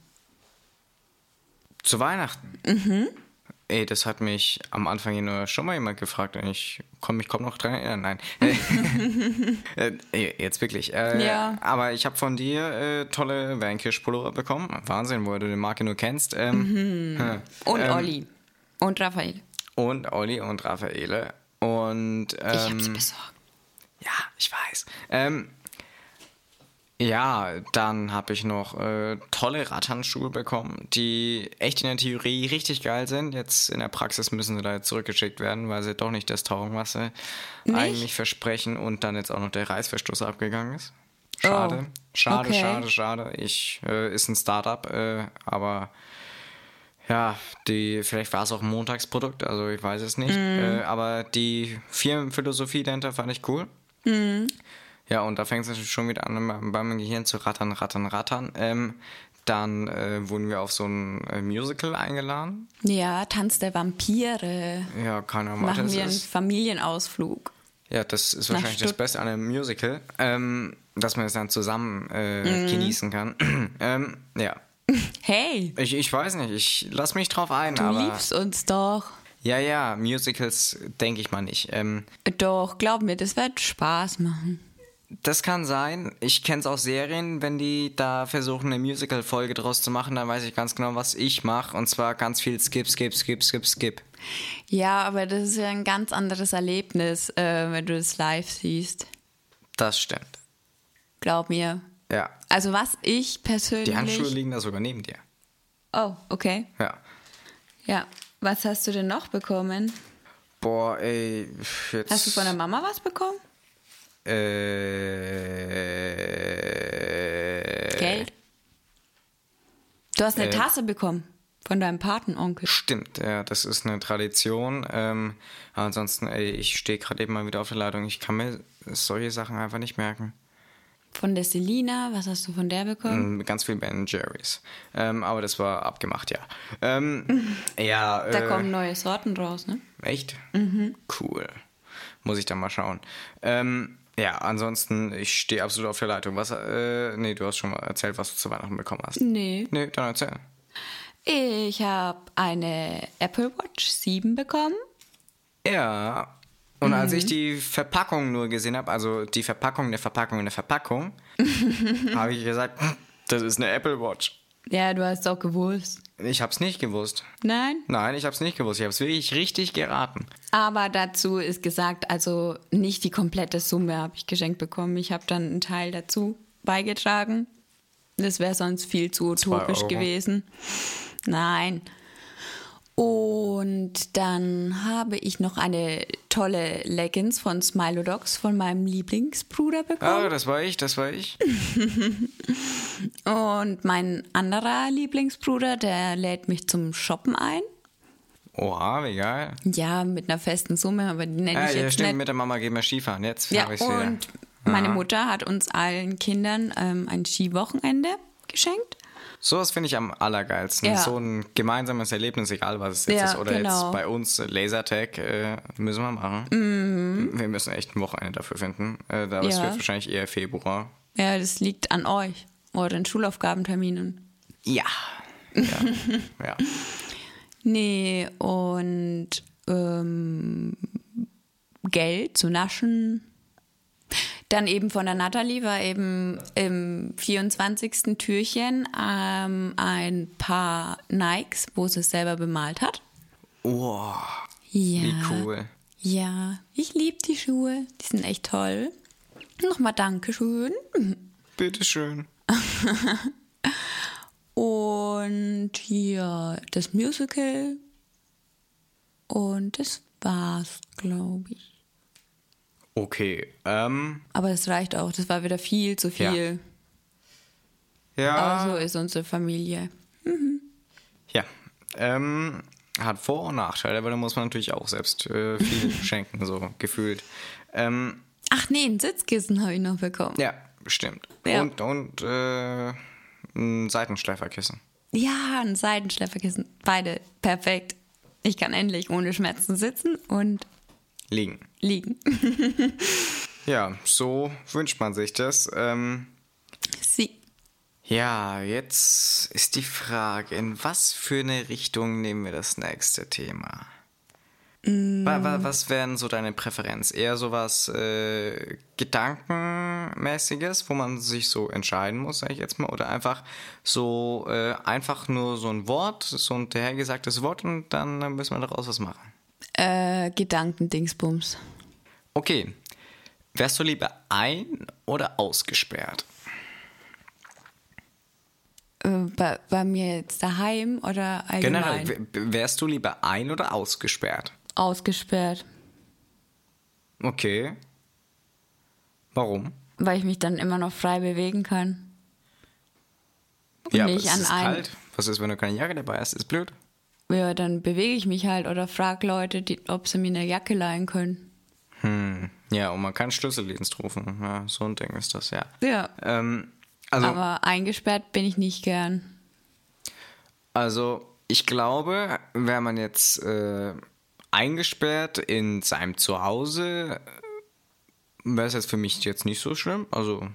[SPEAKER 1] Zu Weihnachten. Mhm. Ey, das hat mich am Anfang hier nur schon mal jemand gefragt und ich komme mich kaum noch dran erinnern. Nein. *laughs* äh, ey, jetzt wirklich. Äh,
[SPEAKER 2] Ja.
[SPEAKER 1] Aber ich habe von dir äh, tolle Vanquish-Pullover bekommen. Wahnsinn, wo du die Marke nur kennst. Ähm, hm.
[SPEAKER 2] Und
[SPEAKER 1] Ähm,
[SPEAKER 2] Olli. Und Raphael.
[SPEAKER 1] Und Olli und Raffaele. Und
[SPEAKER 2] Ich hab's
[SPEAKER 1] ähm,
[SPEAKER 2] besorgt.
[SPEAKER 1] Ja, ich weiß. Ähm, ja, dann habe ich noch äh, tolle Radhandschuhe bekommen, die echt in der Theorie richtig geil sind. Jetzt in der Praxis müssen sie leider zurückgeschickt werden, weil sie doch nicht das taugen, was sie
[SPEAKER 2] Nicht?
[SPEAKER 1] eigentlich versprechen und dann jetzt auch noch der Reißverschluss abgegangen ist. Schade,
[SPEAKER 2] Oh,
[SPEAKER 1] schade,
[SPEAKER 2] okay.
[SPEAKER 1] schade, schade. Ich äh, ist ein Startup, äh, aber ja, die, vielleicht war es auch ein Montagsprodukt, also ich weiß es nicht. Äh, aber die Firmenphilosophie dahinter fand ich cool. Ja, und da fängt es natürlich schon wieder an, beim- beim Gehirn zu rattern, rattern, rattern. Ähm, Dann äh, wurden wir auf so ein äh, Musical eingeladen.
[SPEAKER 2] Ja, Tanz der Vampire.
[SPEAKER 1] Ja, keine Ahnung,
[SPEAKER 2] Machen
[SPEAKER 1] das
[SPEAKER 2] wir einen
[SPEAKER 1] ist.
[SPEAKER 2] Familienausflug.
[SPEAKER 1] Ja, das ist
[SPEAKER 2] Nach
[SPEAKER 1] wahrscheinlich das
[SPEAKER 2] Stutt-
[SPEAKER 1] Beste an einem Musical, ähm, dass man es dann zusammen äh,
[SPEAKER 2] Mhm.
[SPEAKER 1] genießen kann. *clears throat* ähm, ja, *laughs*
[SPEAKER 2] Hey,
[SPEAKER 1] ich, ich weiß nicht, ich lass mich drauf ein,
[SPEAKER 2] du
[SPEAKER 1] aber
[SPEAKER 2] liebst uns doch.
[SPEAKER 1] ja, ja, Musicals denke ich mal nicht. Ähm,
[SPEAKER 2] Doch, glaub mir, das wird Spaß machen.
[SPEAKER 1] Das kann sein. Ich kenne es aus Serien, wenn die da versuchen, eine Musical-Folge draus zu machen, dann weiß ich ganz genau, was ich mache. Und zwar ganz viel Skip, Skip, Skip, Skip, Skip.
[SPEAKER 2] Ja, aber das ist ja ein ganz anderes Erlebnis, äh, wenn du das live siehst.
[SPEAKER 1] Das stimmt.
[SPEAKER 2] Glaub mir.
[SPEAKER 1] Ja.
[SPEAKER 2] Also was ich persönlich...
[SPEAKER 1] Die Handschuhe liegen da sogar neben dir.
[SPEAKER 2] Oh, okay.
[SPEAKER 1] Ja.
[SPEAKER 2] Ja. Was hast du denn noch bekommen?
[SPEAKER 1] Boah, ey, jetzt.
[SPEAKER 2] Hast du von der Mama was bekommen?
[SPEAKER 1] Äh.
[SPEAKER 2] Geld? Du hast eine
[SPEAKER 1] äh,
[SPEAKER 2] Tasse bekommen von deinem Patenonkel.
[SPEAKER 1] Stimmt, ja, das ist eine Tradition. Ähm, ansonsten, ey, ich stehe gerade eben mal wieder auf der Leitung. Ich kann mir solche Sachen einfach nicht merken.
[SPEAKER 2] Von der Selina, was hast du von der bekommen?
[SPEAKER 1] Ähm, Ganz viel Ben Jerry's. Ähm, aber das war abgemacht, ja. Ähm, *laughs* ja,
[SPEAKER 2] Da
[SPEAKER 1] äh,
[SPEAKER 2] kommen neue Sorten raus, ne?
[SPEAKER 1] Echt? Cool. Muss ich dann mal schauen. Ähm, ja, ansonsten, ich stehe absolut auf der Leitung. Was, äh, nee, du hast schon mal erzählt, was du zu Weihnachten bekommen hast.
[SPEAKER 2] Nee.
[SPEAKER 1] Nee, dann erzähl.
[SPEAKER 2] Ich habe eine Apple Watch 7 bekommen.
[SPEAKER 1] Ja. Und als ich die Verpackung nur gesehen habe, also die Verpackung der Verpackung der Verpackung, *laughs* habe ich gesagt, das ist eine Apple Watch.
[SPEAKER 2] Ja, du hast auch gewusst.
[SPEAKER 1] Ich habe es nicht gewusst.
[SPEAKER 2] Nein?
[SPEAKER 1] Nein, ich habe es nicht gewusst. Ich habe es wirklich richtig geraten.
[SPEAKER 2] Aber dazu ist gesagt, also nicht die komplette Summe habe ich geschenkt bekommen. Ich habe dann einen Teil dazu beigetragen. Das wäre sonst viel zu utopisch gewesen. Nein. Und dann habe ich noch eine tolle Leggings von Smilodogs von meinem Lieblingsbruder
[SPEAKER 1] Ah,
[SPEAKER 2] bekommen.
[SPEAKER 1] das war ich, das war ich. *laughs*
[SPEAKER 2] Und mein anderer Lieblingsbruder, der lädt mich zum Shoppen ein.
[SPEAKER 1] Oha, geil.
[SPEAKER 2] Ja, mit einer festen Summe, aber die nenne
[SPEAKER 1] Ja,
[SPEAKER 2] ich
[SPEAKER 1] ja,
[SPEAKER 2] jetzt
[SPEAKER 1] stimmt,
[SPEAKER 2] nicht.
[SPEAKER 1] mit der Mama gehen wir Skifahren. Jetzt
[SPEAKER 2] Ja,
[SPEAKER 1] habe ich wieder.
[SPEAKER 2] und meine Mutter hat uns allen Kindern ähm, ein Skiwochenende geschenkt.
[SPEAKER 1] Sowas finde ich am allergeilsten.
[SPEAKER 2] Ja.
[SPEAKER 1] So ein gemeinsames Erlebnis, egal was es jetzt
[SPEAKER 2] Ja,
[SPEAKER 1] ist. Oder
[SPEAKER 2] genau.
[SPEAKER 1] jetzt bei uns äh, Lasertag äh, müssen wir machen.
[SPEAKER 2] Mhm.
[SPEAKER 1] Wir müssen echt ein Wochenende dafür finden. Äh, da es
[SPEAKER 2] Ja.
[SPEAKER 1] wird wahrscheinlich eher Februar.
[SPEAKER 2] Ja, das liegt an euch oder den Schulaufgabenterminen.
[SPEAKER 1] Ja. Ja. *laughs* ja.
[SPEAKER 2] Nee, und ähm, Geld zu naschen. Dann eben von der Natalie war eben im 24. Türchen ähm, ein paar Nikes, wo sie es selber bemalt hat.
[SPEAKER 1] Oh,
[SPEAKER 2] Ja.
[SPEAKER 1] wie cool.
[SPEAKER 2] Ja, ich liebe die Schuhe. Die sind echt toll. Nochmal Dankeschön.
[SPEAKER 1] Bitteschön. *laughs*
[SPEAKER 2] Und ja, das Musical. Und das war's, glaube ich.
[SPEAKER 1] Okay. Ähm,
[SPEAKER 2] Aber es reicht auch. Das war wieder viel zu viel.
[SPEAKER 1] ja.
[SPEAKER 2] Aber so ist unsere Familie.
[SPEAKER 1] Ja. Ähm, hat Vor- und Nachteile, aber da muss man natürlich auch selbst äh, viel *laughs* schenken, so gefühlt. Ähm,
[SPEAKER 2] Ach nee, ein Sitzkissen habe ich noch bekommen.
[SPEAKER 1] ja, stimmt.
[SPEAKER 2] Ja.
[SPEAKER 1] Und, und äh, ein Seitenschleiferkissen.
[SPEAKER 2] Ja, ein Seidenschlepperkissen. Beide perfekt. Ich kann endlich ohne Schmerzen sitzen und
[SPEAKER 1] Liegen.
[SPEAKER 2] liegen. *laughs*
[SPEAKER 1] Ja, so wünscht man sich das. Ähm,
[SPEAKER 2] Sie.
[SPEAKER 1] ja, jetzt ist die Frage, in was für eine Richtung nehmen wir das nächste Thema? Wa- Was wären so deine Präferenz? Eher sowas äh, Gedankenmäßiges, wo man sich so entscheiden muss, sag ich jetzt mal, oder einfach so äh, einfach nur so ein Wort, so ein dahergesagtes Wort und dann müssen wir daraus was machen.
[SPEAKER 2] Äh, Gedankendingsbums.
[SPEAKER 1] Okay, wärst du lieber ein- oder ausgesperrt?
[SPEAKER 2] Äh, bei, bei mir jetzt daheim oder allgemein?
[SPEAKER 1] Generell, wärst du lieber ein- oder ausgesperrt?
[SPEAKER 2] Ausgesperrt.
[SPEAKER 1] Okay. Warum?
[SPEAKER 2] Weil ich mich dann immer noch frei bewegen kann. Und
[SPEAKER 1] ja,
[SPEAKER 2] nicht
[SPEAKER 1] aber es
[SPEAKER 2] an
[SPEAKER 1] ist kalt. Was ist, wenn du keine Jacke dabei hast? Ist blöd.
[SPEAKER 2] Ja, dann bewege ich mich halt oder frage Leute, die, ob sie mir eine Jacke leihen können.
[SPEAKER 1] Hm. Ja, und man kann Schlüsseldienst rufen. Ja, so ein Ding ist das, ja.
[SPEAKER 2] Ja.
[SPEAKER 1] Ähm, also,
[SPEAKER 2] Aber eingesperrt bin ich nicht gern.
[SPEAKER 1] Also, ich glaube, wäre man jetzt äh, eingesperrt in seinem Zuhause, wäre es jetzt für mich jetzt nicht so schlimm. Also,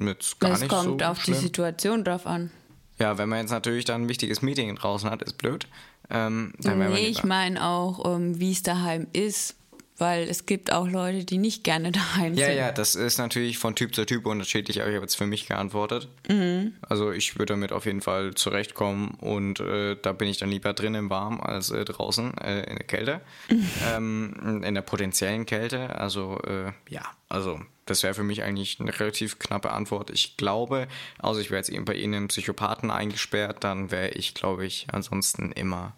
[SPEAKER 1] jetzt gar
[SPEAKER 2] Es
[SPEAKER 1] nicht
[SPEAKER 2] kommt
[SPEAKER 1] so
[SPEAKER 2] auf
[SPEAKER 1] schlimm.
[SPEAKER 2] die Situation drauf an.
[SPEAKER 1] Ja, wenn man jetzt natürlich dann ein wichtiges Meeting draußen hat, ist blöd. Ähm,
[SPEAKER 2] Nee, ich meine auch, ähm, wie es daheim ist. Weil es gibt auch Leute, die nicht gerne *laughs* daheim
[SPEAKER 1] Ja,
[SPEAKER 2] sind.
[SPEAKER 1] ja, das ist natürlich von Typ zu Typ unterschiedlich, aber ich habe jetzt für mich geantwortet.
[SPEAKER 2] Mhm.
[SPEAKER 1] Also ich würde damit auf jeden Fall zurechtkommen und äh, da bin ich dann lieber drin im Warm als äh, draußen äh, in der Kälte. *laughs* ähm, in der potenziellen Kälte. Also äh, ja, also das wäre für mich eigentlich eine relativ knappe Antwort. Ich glaube, also ich wäre jetzt eben bei Ihnen Psychopathen eingesperrt, dann wäre ich, glaube ich, ansonsten immer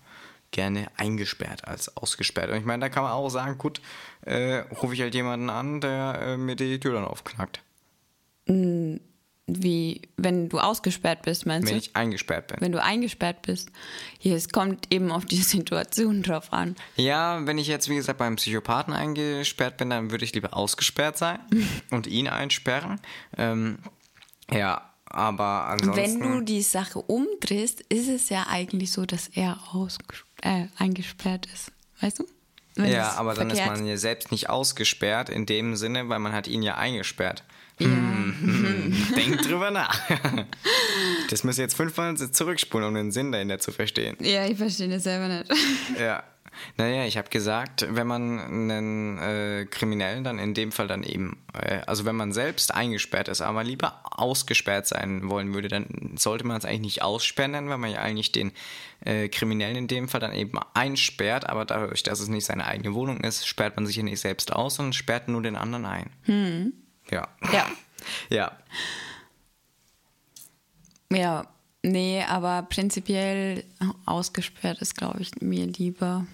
[SPEAKER 1] gerne eingesperrt als ausgesperrt. Und ich meine, da kann man auch sagen, gut, äh, rufe ich halt jemanden an, der äh, mir die Tür dann aufknackt,
[SPEAKER 2] Wie, wenn du ausgesperrt bist, meinst
[SPEAKER 1] wenn
[SPEAKER 2] du?
[SPEAKER 1] ich eingesperrt bin.
[SPEAKER 2] wenn du eingesperrt bist. Hier, es kommt eben auf die *laughs* Situation drauf an.
[SPEAKER 1] Ja, wenn ich jetzt, wie gesagt, beim Psychopathen eingesperrt bin, dann würde ich lieber ausgesperrt sein *laughs* und ihn einsperren. Ähm, ja, aber ansonsten...
[SPEAKER 2] Wenn du die Sache umdrehst, ist es ja eigentlich so, dass er ausges äh, eingesperrt ist. Weißt du? Wenn
[SPEAKER 1] ja, aber dann ist man ja selbst nicht ausgesperrt in dem Sinne, weil man hat ihn ja eingesperrt. Hm, hm, *laughs* Denk drüber nach. *laughs* Das müssen jetzt fünfmal zurückspulen, um den Sinn dahinter zu verstehen.
[SPEAKER 2] Ja, ich verstehe das selber nicht. *laughs*
[SPEAKER 1] Ja. Naja, ich habe gesagt, wenn man einen äh, Kriminellen dann in dem Fall dann eben, äh, also wenn man selbst eingesperrt ist, aber lieber ausgesperrt sein wollen würde, dann sollte man es eigentlich nicht aussperren nennen, weil man ja eigentlich den äh, Kriminellen in dem Fall dann eben einsperrt, aber dadurch, dass es nicht seine eigene Wohnung ist, sperrt man sich ja nicht selbst aus, sondern sperrt nur den anderen ein. Ja.
[SPEAKER 2] Ja. *laughs*
[SPEAKER 1] Ja.
[SPEAKER 2] Ja, nee, aber prinzipiell ausgesperrt ist, glaube ich, mir lieber.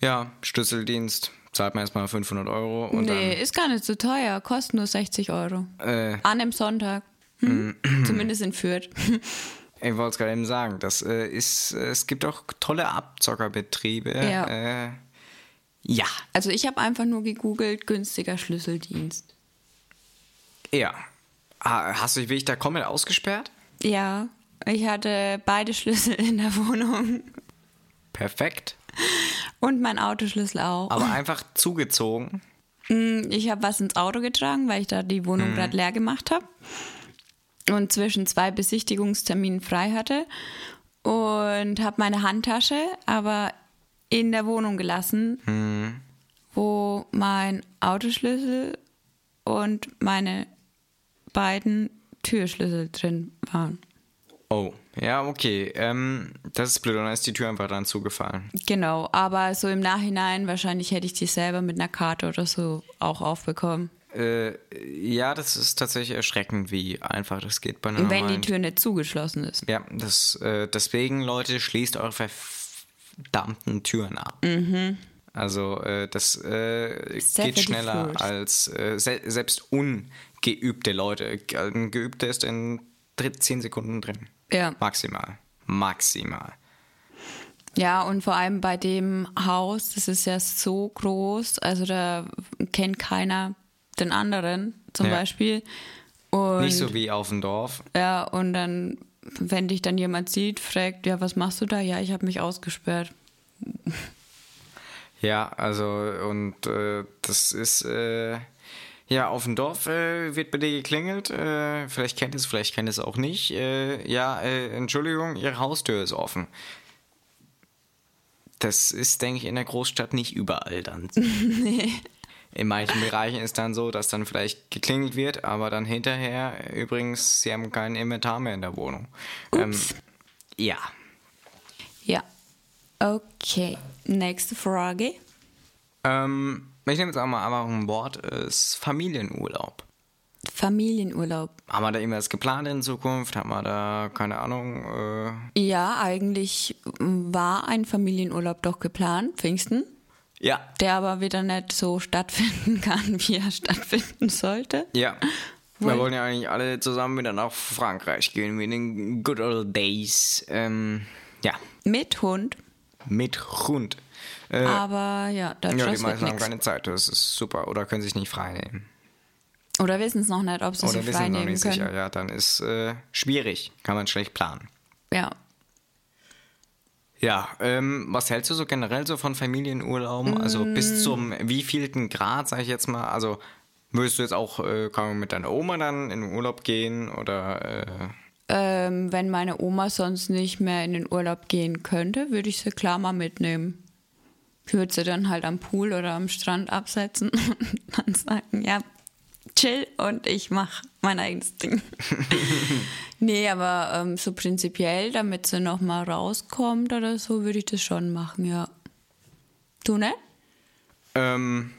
[SPEAKER 1] Ja, Schlüsseldienst, zahlt man erstmal 500 Euro und
[SPEAKER 2] nee, ist gar nicht so teuer, kostet nur 60 Euro.
[SPEAKER 1] dann... Äh,
[SPEAKER 2] An einem Sonntag. Hm? *clears throat* Zumindest in Fürth. *laughs*
[SPEAKER 1] Ich wollte es gerade eben sagen, das äh, ist, äh, es gibt auch tolle Abzockerbetriebe.
[SPEAKER 2] Ja.
[SPEAKER 1] Ja,
[SPEAKER 2] Also ich habe einfach nur gegoogelt, günstiger Schlüsseldienst.
[SPEAKER 1] ja. Hast du dich wirklich da komplett ausgesperrt?
[SPEAKER 2] Ja, ich hatte beide Schlüssel in der Wohnung
[SPEAKER 1] Perfekt.
[SPEAKER 2] und mein Autoschlüssel auch.
[SPEAKER 1] Aber einfach zugezogen.
[SPEAKER 2] Ich habe was ins Auto getragen, weil ich da die Wohnung gerade leer gemacht habe und zwischen zwei Besichtigungsterminen frei hatte und habe meine Handtasche aber in der Wohnung gelassen, wo mein Autoschlüssel und meine beiden Türschlüssel drin waren.
[SPEAKER 1] Oh, ja, okay. Ähm, das ist blöd. Und dann ist die Tür einfach dann zugefallen.
[SPEAKER 2] Genau, aber so im Nachhinein wahrscheinlich hätte ich die selber mit einer Karte oder so auch aufbekommen.
[SPEAKER 1] Äh, ja, das ist tatsächlich erschreckend, wie einfach das geht bei einer
[SPEAKER 2] Wenn die
[SPEAKER 1] normalen
[SPEAKER 2] Tür nicht zugeschlossen ist.
[SPEAKER 1] Ja, das, äh, deswegen, Leute, schließt eure verdammten Türen ab. Also, äh, das äh, geht schneller als äh, se selbst ungeübte Leute. Ein Geübter ist in 10 Sekunden drin.
[SPEAKER 2] Ja.
[SPEAKER 1] Maximal. Maximal.
[SPEAKER 2] Ja, und vor allem bei dem Haus, das ist ja so groß, also da kennt keiner den anderen zum
[SPEAKER 1] Ja.
[SPEAKER 2] Beispiel. Und,
[SPEAKER 1] Nicht so wie auf dem Dorf.
[SPEAKER 2] Ja, und dann, wenn dich dann jemand sieht, fragt, ja, was machst du da? Ja, ich habe mich ausgesperrt.
[SPEAKER 1] Ja, also, und äh, das ist. Äh, ja, auf dem Dorf äh, wird bei dir geklingelt. Äh, vielleicht kennt es, vielleicht kennt es auch nicht. Äh, ja, äh, Entschuldigung, Ihre Haustür ist offen. Das ist, denke ich, in der Großstadt nicht überall dann. *laughs* *laughs* nee. In manchen Bereichen ist dann so, dass dann vielleicht geklingelt wird, aber dann hinterher, übrigens, Sie haben kein Inventar mehr in der Wohnung. Ähm, ja.
[SPEAKER 2] Ja. Okay. Nächste Frage.
[SPEAKER 1] Ähm, ich nehme jetzt auch mal einfach ein Wort, ist Familienurlaub.
[SPEAKER 2] Familienurlaub.
[SPEAKER 1] Haben wir da irgendwas geplant in Zukunft? Haben wir da, keine Ahnung, äh,
[SPEAKER 2] Ja, eigentlich war ein Familienurlaub doch geplant, Pfingsten,
[SPEAKER 1] ja,
[SPEAKER 2] der aber wieder nicht so stattfinden *laughs* kann, wie er stattfinden sollte.
[SPEAKER 1] ja. Wir
[SPEAKER 2] Woll-
[SPEAKER 1] wollen ja eigentlich alle zusammen wieder nach Frankreich gehen, wie in den good old days. Ähm, ja,
[SPEAKER 2] Mit Hund,
[SPEAKER 1] mit Hund. Äh,
[SPEAKER 2] aber ja, da
[SPEAKER 1] ja, die meisten haben
[SPEAKER 2] nichts.
[SPEAKER 1] keine Zeit, das ist super. Oder können sich nicht frei nehmen.
[SPEAKER 2] Oder wissen es noch nicht, ob sie
[SPEAKER 1] Oder
[SPEAKER 2] sich
[SPEAKER 1] wissen
[SPEAKER 2] frei
[SPEAKER 1] noch
[SPEAKER 2] nehmen
[SPEAKER 1] nicht
[SPEAKER 2] können.
[SPEAKER 1] sicher. Ja, dann ist äh, schwierig. Kann man schlecht planen.
[SPEAKER 2] ja.
[SPEAKER 1] Ja, ähm, was hältst du so generell so von Familienurlauben? Also bis
[SPEAKER 2] Mm.
[SPEAKER 1] zum wievielten Grad, sag ich jetzt mal? Also würdest du jetzt auch äh, kann man mit deiner Oma dann in den Urlaub gehen oder äh,
[SPEAKER 2] Ähm, wenn meine Oma sonst nicht mehr in den Urlaub gehen könnte, würde ich sie klar mal mitnehmen. Ich würde sie dann halt am Pool oder am Strand absetzen *laughs* und dann sagen, ja, chill und ich mache mein eigenes Ding. *laughs* nee, aber ähm, so prinzipiell, damit sie noch mal rauskommt oder so, würde ich das schon machen, ja. Du, ne?
[SPEAKER 1] Ähm,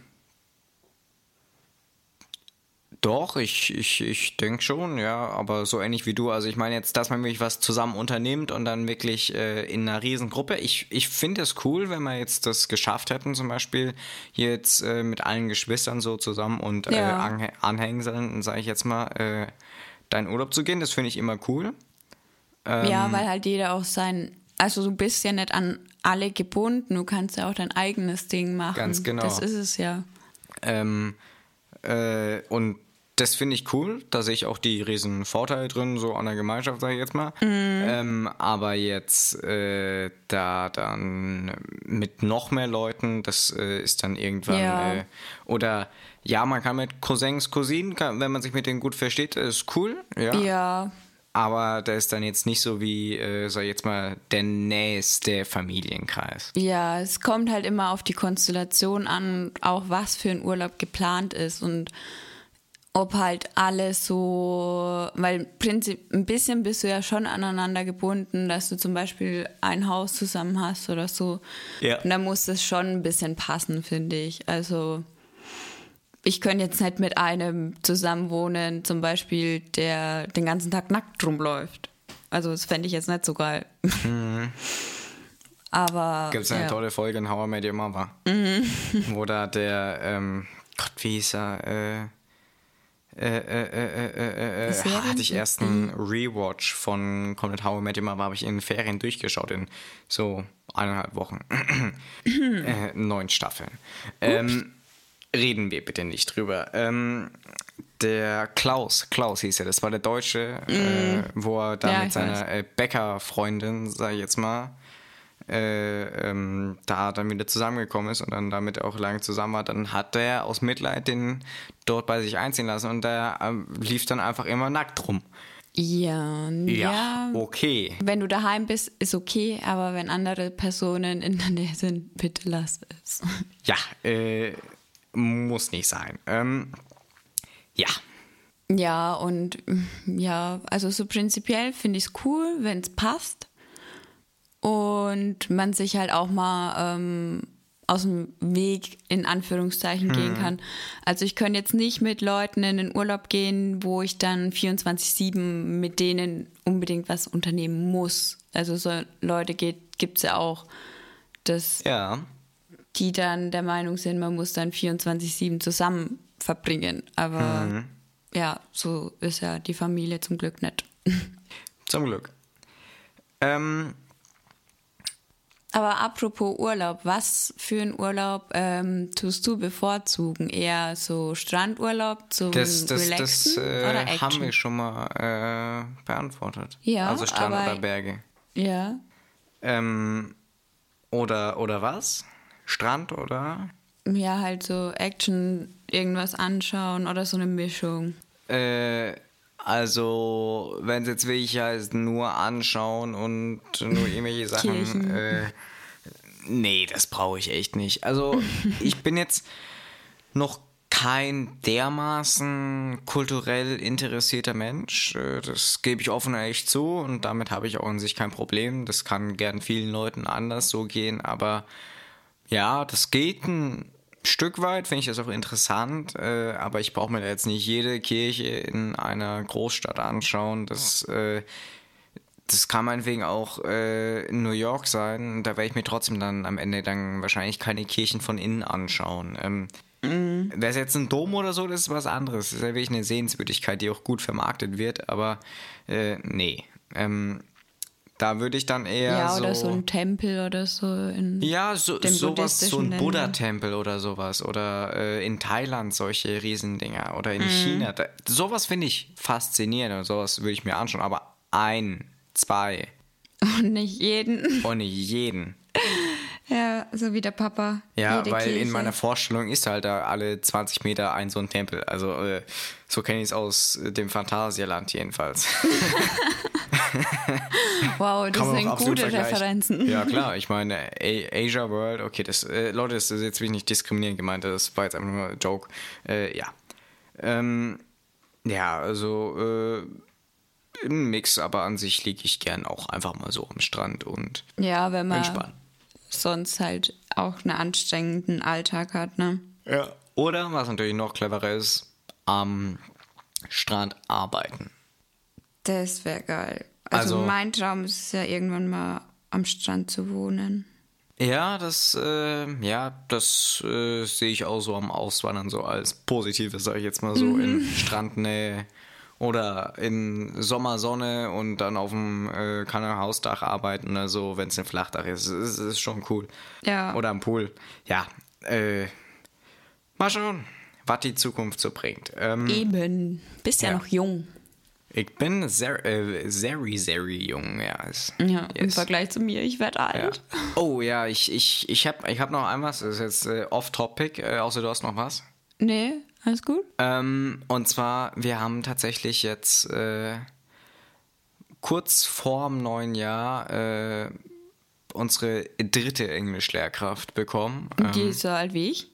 [SPEAKER 1] doch, ich, ich, ich denke schon, ja, aber so ähnlich wie du. Also ich meine jetzt, dass man wirklich was zusammen unternimmt und dann wirklich äh, in einer Riesengruppe. Ich, ich finde es cool, wenn wir jetzt das geschafft hätten, zum Beispiel jetzt äh, mit allen Geschwistern so zusammen und äh,
[SPEAKER 2] Ja.
[SPEAKER 1] Anhä Anhängseln, sage ich jetzt mal, äh, deinen Urlaub zu gehen. Das finde ich immer cool.
[SPEAKER 2] ja,
[SPEAKER 1] Ähm.
[SPEAKER 2] weil halt jeder auch sein, also du bist ja nicht an alle gebunden, du kannst ja auch dein eigenes Ding machen.
[SPEAKER 1] Ganz genau.
[SPEAKER 2] Das ist es ja.
[SPEAKER 1] Ähm, äh, und das finde ich cool. Da sehe ich auch die riesen Vorteile drin, so an der Gemeinschaft, sage ich jetzt mal. Ähm, aber jetzt äh, da dann mit noch mehr Leuten, das äh, ist dann irgendwann.
[SPEAKER 2] Ja.
[SPEAKER 1] Äh, oder ja, man kann mit Cousins, Cousinen, kann, wenn man sich mit denen gut versteht, ist cool. Ja.
[SPEAKER 2] Ja,
[SPEAKER 1] Aber da ist dann jetzt nicht so wie, äh, sag ich jetzt mal, der nächste Familienkreis.
[SPEAKER 2] Ja, es kommt halt immer auf die Konstellation an, auch was für ein Urlaub geplant ist und ob halt alles so, weil Prinzip, ein bisschen bist du ja schon aneinander gebunden, dass du zum Beispiel ein Haus zusammen hast oder so.
[SPEAKER 1] Ja.
[SPEAKER 2] Und da muss es schon ein bisschen passen, finde ich. Also ich könnte jetzt nicht mit einem zusammenwohnen, zum Beispiel, der den ganzen Tag nackt rumläuft. Also das fände ich jetzt nicht so geil. *laughs* Aber
[SPEAKER 1] Gibt es eine
[SPEAKER 2] ja.
[SPEAKER 1] tolle Folge in How I Met Your Mother, wo da der, ähm, Gott, wie hieß er, äh, äh, äh, äh, äh, äh, äh, hatte ich erst einen Rewatch von komplett How I Met Your Mother, habe ich in den Ferien durchgeschaut, in so eineinhalb Wochen. äh, neun Staffeln. Ähm, reden wir bitte nicht drüber. Ähm, der Klaus, Klaus hieß er, das war der Deutsche, äh, wo er da
[SPEAKER 2] Ja,
[SPEAKER 1] mit seiner äh, Bäckerfreundin, sag ich jetzt mal, äh, ähm, da dann wieder zusammengekommen ist und dann damit auch lange zusammen war, dann hat er aus Mitleid den dort bei sich einziehen lassen und der ähm, lief dann einfach immer nackt rum.
[SPEAKER 2] Ja, ja.
[SPEAKER 1] okay.
[SPEAKER 2] Wenn du daheim bist, ist okay, aber wenn andere Personen in der Nähe sind, bitte lass es. *laughs*
[SPEAKER 1] Ja, äh, muss nicht sein. Ähm, ja,
[SPEAKER 2] Ja, und ja, also so prinzipiell finde ich es cool, wenn es passt und man sich halt auch mal ähm, aus dem Weg in Anführungszeichen gehen kann. Also ich könnte jetzt nicht mit Leuten in den Urlaub gehen, wo ich dann 24-7 mit denen unbedingt was unternehmen muss. Also so Leute gibt es ja auch, dass
[SPEAKER 1] ja.
[SPEAKER 2] die dann der Meinung sind, man muss dann 24-7 zusammen verbringen. Aber ja, so ist ja die Familie zum Glück nicht. *laughs*
[SPEAKER 1] Zum Glück. Ähm,
[SPEAKER 2] Aber apropos Urlaub, was für einen Urlaub ähm, tust du bevorzugen? Eher so Strandurlaub zum
[SPEAKER 1] das das, das
[SPEAKER 2] Relaxen
[SPEAKER 1] äh,
[SPEAKER 2] oder Action?
[SPEAKER 1] haben wir schon mal äh, beantwortet.
[SPEAKER 2] Ja,
[SPEAKER 1] also Strand
[SPEAKER 2] aber-
[SPEAKER 1] oder Berge.
[SPEAKER 2] Ja,
[SPEAKER 1] Ähm, oder, oder was? Strand oder?
[SPEAKER 2] ja, halt so Action, irgendwas anschauen oder so eine Mischung.
[SPEAKER 1] Äh, also, wenn es jetzt wirklich heißt, nur anschauen und nur irgendwelche *laughs* Sachen. Äh, nee, das brauche ich echt nicht. Also, *laughs* ich bin jetzt noch kein dermaßen kulturell interessierter Mensch. Äh, Das gebe ich offen und ehrlich zu und damit habe ich auch an sich kein Problem. Das kann gern vielen Leuten anders so gehen, aber ja, das geht ein Stück weit, finde ich das auch interessant, äh, aber ich brauche mir da jetzt nicht jede Kirche in einer Großstadt anschauen. Das, äh, das kann meinetwegen auch äh, in New York sein. Da werde ich mir trotzdem dann am Ende dann wahrscheinlich keine Kirchen von innen anschauen. Ähm, Wäre es jetzt ein Dom oder so, das ist was anderes. Das ist ja wirklich eine Sehenswürdigkeit, die auch gut vermarktet wird, aber äh, nee. Ähm, da würde ich dann eher
[SPEAKER 2] Ja,
[SPEAKER 1] so...
[SPEAKER 2] oder so ein Tempel oder so. In
[SPEAKER 1] Ja, so,
[SPEAKER 2] den
[SPEAKER 1] sowas, so ein. Buddha-Tempel oder sowas. Oder äh, in Thailand solche Riesendinger. Oder in China. Da, sowas finde ich faszinierend und sowas würde ich mir anschauen. Aber ein, zwei
[SPEAKER 2] Und nicht jeden. *laughs*
[SPEAKER 1] Und nicht jeden.
[SPEAKER 2] Ja, so wie der Papa.
[SPEAKER 1] Ja, weil
[SPEAKER 2] Kirche.
[SPEAKER 1] in meiner Vorstellung ist halt da alle 20 Meter ein so ein Tempel. Also äh, so kenne ich es aus dem Phantasialand jedenfalls. *laughs* *laughs*
[SPEAKER 2] Wow, das sind gute. Referenzen.
[SPEAKER 1] Ja, klar. *laughs* Ich meine, Asia World, okay, das, äh, Leute, das ist jetzt wirklich nicht diskriminierend gemeint, das war jetzt einfach nur ein Joke. Äh, ja. Ähm, ja, also äh, ein Mix, aber an sich liege ich gern auch einfach mal so am Strand und
[SPEAKER 2] Ja, wenn man
[SPEAKER 1] entspannen.
[SPEAKER 2] sonst halt auch einen anstrengenden Alltag hat, ne?
[SPEAKER 1] Ja. Oder, was natürlich noch cleverer ist, am Strand arbeiten.
[SPEAKER 2] Das wäre geil. Also,
[SPEAKER 1] Also-
[SPEAKER 2] mein Traum ist es ja irgendwann mal am Strand zu wohnen.
[SPEAKER 1] Ja, das, äh, ja, das äh, sehe ich auch so am Auswandern so als Positives, sage ich jetzt mal so, in Strandnähe oder in Sommersonne und dann auf dem äh, Hausdach arbeiten oder so, wenn es ein Flachdach ist. Das ist, ist schon cool.
[SPEAKER 2] Ja.
[SPEAKER 1] Oder am Pool. Ja, äh, mal schauen, was die Zukunft so bringt. Ähm,
[SPEAKER 2] Eben. Bist ja,
[SPEAKER 1] Ja.
[SPEAKER 2] noch jung.
[SPEAKER 1] Ich bin sehr, äh, sehr, sehr jung, ja. Es-
[SPEAKER 2] Ja, im
[SPEAKER 1] yes.
[SPEAKER 2] Vergleich zu mir, ich werde
[SPEAKER 1] Ja.
[SPEAKER 2] alt.
[SPEAKER 1] Oh ja, ich, ich, ich habe ich hab noch ein was, das ist jetzt äh, off-topic, äh, außer du hast noch was.
[SPEAKER 2] Nee, alles gut?
[SPEAKER 1] Ähm, und zwar, wir haben tatsächlich jetzt äh, kurz vorm neuen Jahr äh, unsere dritte Englischlehrkraft bekommen. Ähm,
[SPEAKER 2] Die ist so alt wie ich?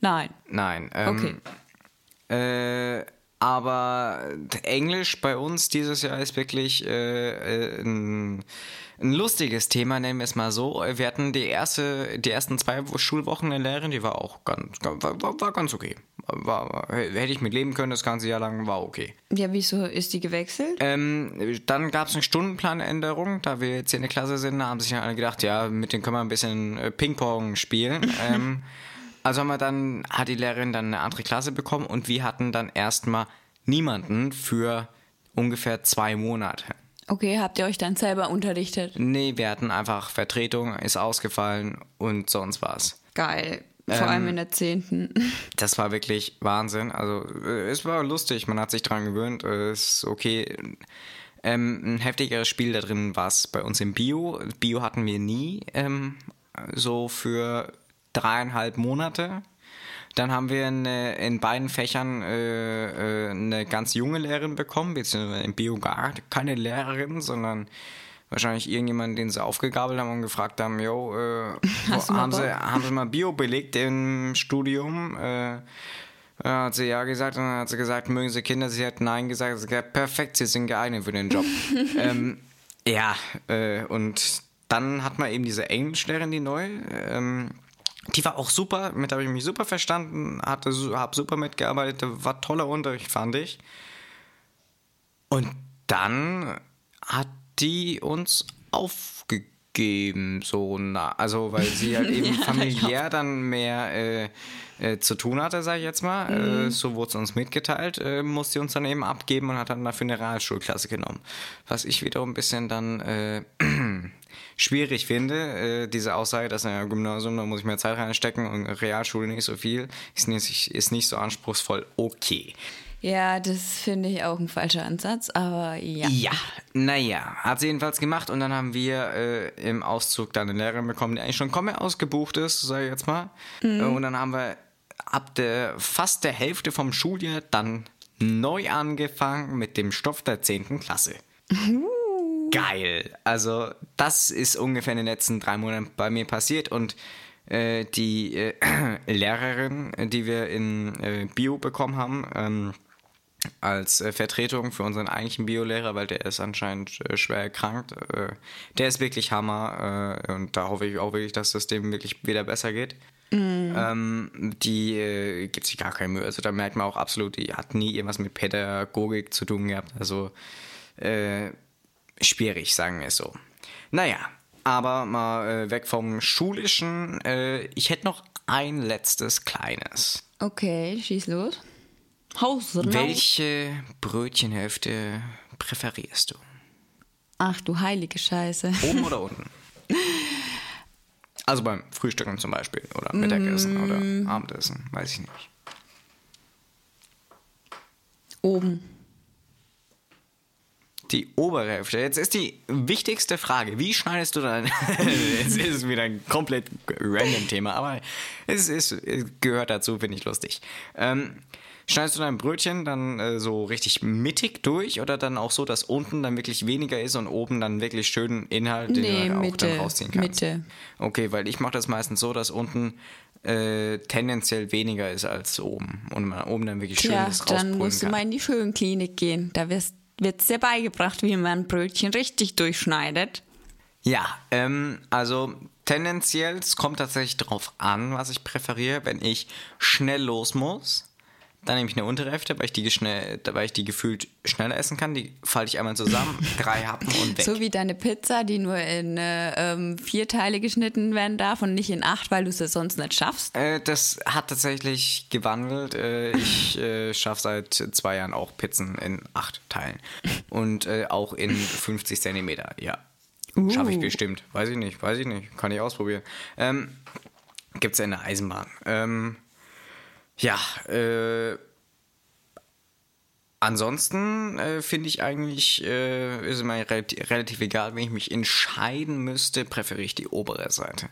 [SPEAKER 2] Nein.
[SPEAKER 1] Nein. Ähm, Äh, aber Englisch bei uns dieses Jahr ist wirklich äh, äh, ein, ein lustiges Thema, nennen wir es mal so. Wir hatten die erste, die ersten zwei Schulwochen eine Lehrerin, die war auch ganz, war, war, ganz okay. War, war, hätte ich mit leben können, das ganze Jahr lang war okay.
[SPEAKER 2] Ja, wieso ist die gewechselt?
[SPEAKER 1] Ähm, dann gab es eine Stundenplanänderung, da wir jetzt hier in der Klasse sind, da haben sich alle gedacht, ja, mit denen können wir ein bisschen äh, Ping-Pong spielen. *laughs* ähm, also haben wir dann, hat die Lehrerin dann eine andere Klasse bekommen und wir hatten dann erstmal niemanden für ungefähr zwei Monate.
[SPEAKER 2] Okay, habt ihr euch dann selber unterrichtet?
[SPEAKER 1] Nee, wir hatten einfach Vertretung, ist ausgefallen und sonst was.
[SPEAKER 2] Geil. Vor
[SPEAKER 1] Ähm,
[SPEAKER 2] allem in der zehnten. *laughs*
[SPEAKER 1] Das war wirklich Wahnsinn. Also äh, es war lustig, man hat sich dran gewöhnt. äh, Es ist okay. Ähm, ein heftigeres Spiel da drin war es bei uns im Bio. Bio hatten wir nie ähm, so für dreieinhalb Monate. Dann haben wir eine, in beiden Fächern äh, äh, eine ganz junge Lehrerin bekommen, beziehungsweise im Bio gar keine Lehrerin, sondern wahrscheinlich irgendjemand, den sie aufgegabelt haben und gefragt haben, yo, äh, *laughs* wo, haben, sie, haben sie mal Bio belegt im Studium? Äh, dann hat sie ja gesagt und dann hat sie gesagt, mögen sie Kinder? Sie hat nein gesagt. Sie hat gesagt, perfekt, sie sind geeignet für den Job. *laughs* ähm, ja, äh, und dann hat man eben diese Englischlehrerin, die neu. Ähm, die war auch super, mit habe ich mich super verstanden, hatte, habe super mitgearbeitet, war toller Unterricht, fand ich. Und dann hat die uns aufgegeben, so na, also weil sie halt *laughs* eben familiär dann mehr äh, äh, zu tun hatte, sag ich jetzt mal. Äh, so wurde es uns mitgeteilt, äh, musste sie uns dann eben abgeben und hat dann dafür eine Realschulklasse genommen. Was ich wiederum ein bisschen dann äh, *clears throat* schwierig finde, äh, diese Aussage, dass ein Gymnasium, da muss ich mehr Zeit reinstecken und Realschule nicht so viel, ist nicht, ist nicht so anspruchsvoll, okay.
[SPEAKER 2] Ja, das finde ich auch ein falscher Ansatz, aber ja.
[SPEAKER 1] Ja, naja, hat sie jedenfalls gemacht und dann haben wir äh, im Auszug dann eine Lehrerin bekommen, die eigentlich schon komme ausgebucht ist, sage ich jetzt mal. Äh, Und dann haben wir ab der fast der Hälfte vom Schuljahr dann neu angefangen mit dem Stoff der 10. Klasse. Geil. Also das ist ungefähr in den letzten drei Monaten bei mir passiert und äh, die äh, *clears throat* Lehrerin, die wir in äh, Bio bekommen haben, ähm, als äh, Vertretung für unseren eigentlichen Biolehrer, weil der ist anscheinend äh, schwer erkrankt. Äh, der ist wirklich Hammer und da hoffe ich auch wirklich, dass es dem wirklich wieder besser geht. Ähm, die äh, gibt sich gar keine Mühe. Also da merkt man auch absolut, die hat nie irgendwas mit Pädagogik zu tun gehabt. Also äh, schwierig, sagen wir es so. Naja, aber mal äh, weg vom Schulischen. Äh, ich hätte noch ein letztes kleines.
[SPEAKER 2] Okay, schieß los. Haus raus.
[SPEAKER 1] Welche Brötchenhälfte präferierst du?
[SPEAKER 2] Ach du heilige Scheiße.
[SPEAKER 1] Oben oder *laughs* unten? Also beim Frühstücken zum Beispiel oder Mittagessen oder Abendessen, weiß ich nicht.
[SPEAKER 2] Oben.
[SPEAKER 1] Die obere Hälfte. Jetzt ist die wichtigste Frage, wie schneidest du dann? *laughs* es ist wieder ein komplett random Thema, aber es, ist, es gehört dazu, finde ich lustig. Ähm, schneidest du dein Brötchen dann äh, so richtig mittig durch oder dann auch so, dass unten dann wirklich weniger ist und oben dann wirklich schön Inhalt, den
[SPEAKER 2] Nee,
[SPEAKER 1] du dann auch
[SPEAKER 2] Mitte,
[SPEAKER 1] dann rausziehen kannst?
[SPEAKER 2] Mitte.
[SPEAKER 1] Okay, weil ich mache das meistens so, dass unten äh, tendenziell weniger ist als oben und man oben dann wirklich schön
[SPEAKER 2] Ja,
[SPEAKER 1] das
[SPEAKER 2] dann musst du
[SPEAKER 1] kann.
[SPEAKER 2] mal in die Schönklinik gehen. Da wird es dir beigebracht, wie man Brötchen richtig durchschneidet.
[SPEAKER 1] Ja, ähm, also tendenziell, es kommt tatsächlich drauf an, was ich präferiere. Wenn ich schnell los muss, dann nehme ich eine untere Hälfte, weil ich die, schnell, weil ich die gefühlt schneller essen kann. Die falte ich einmal zusammen, *laughs* drei Happen und weg.
[SPEAKER 2] So wie deine Pizza, die nur in äh, ähm, vier Teile geschnitten werden darf und nicht in acht, weil du es sonst nicht schaffst.
[SPEAKER 1] Äh, das hat tatsächlich gewandelt. Äh, ich *laughs* äh, schaffe seit zwei Jahren auch Pizzen in acht Teilen. Und äh, auch in 50 Zentimeter, ja. Schaffe ich
[SPEAKER 2] Uh.
[SPEAKER 1] bestimmt. Weiß ich nicht, weiß ich nicht. Kann ich ausprobieren. Ähm, Gibt es ja in der Eisenbahn. Ähm, ja, äh, ansonsten äh, finde ich eigentlich, äh, ist mir relativ, relativ egal, wenn ich mich entscheiden müsste, präferiere ich die obere Seite.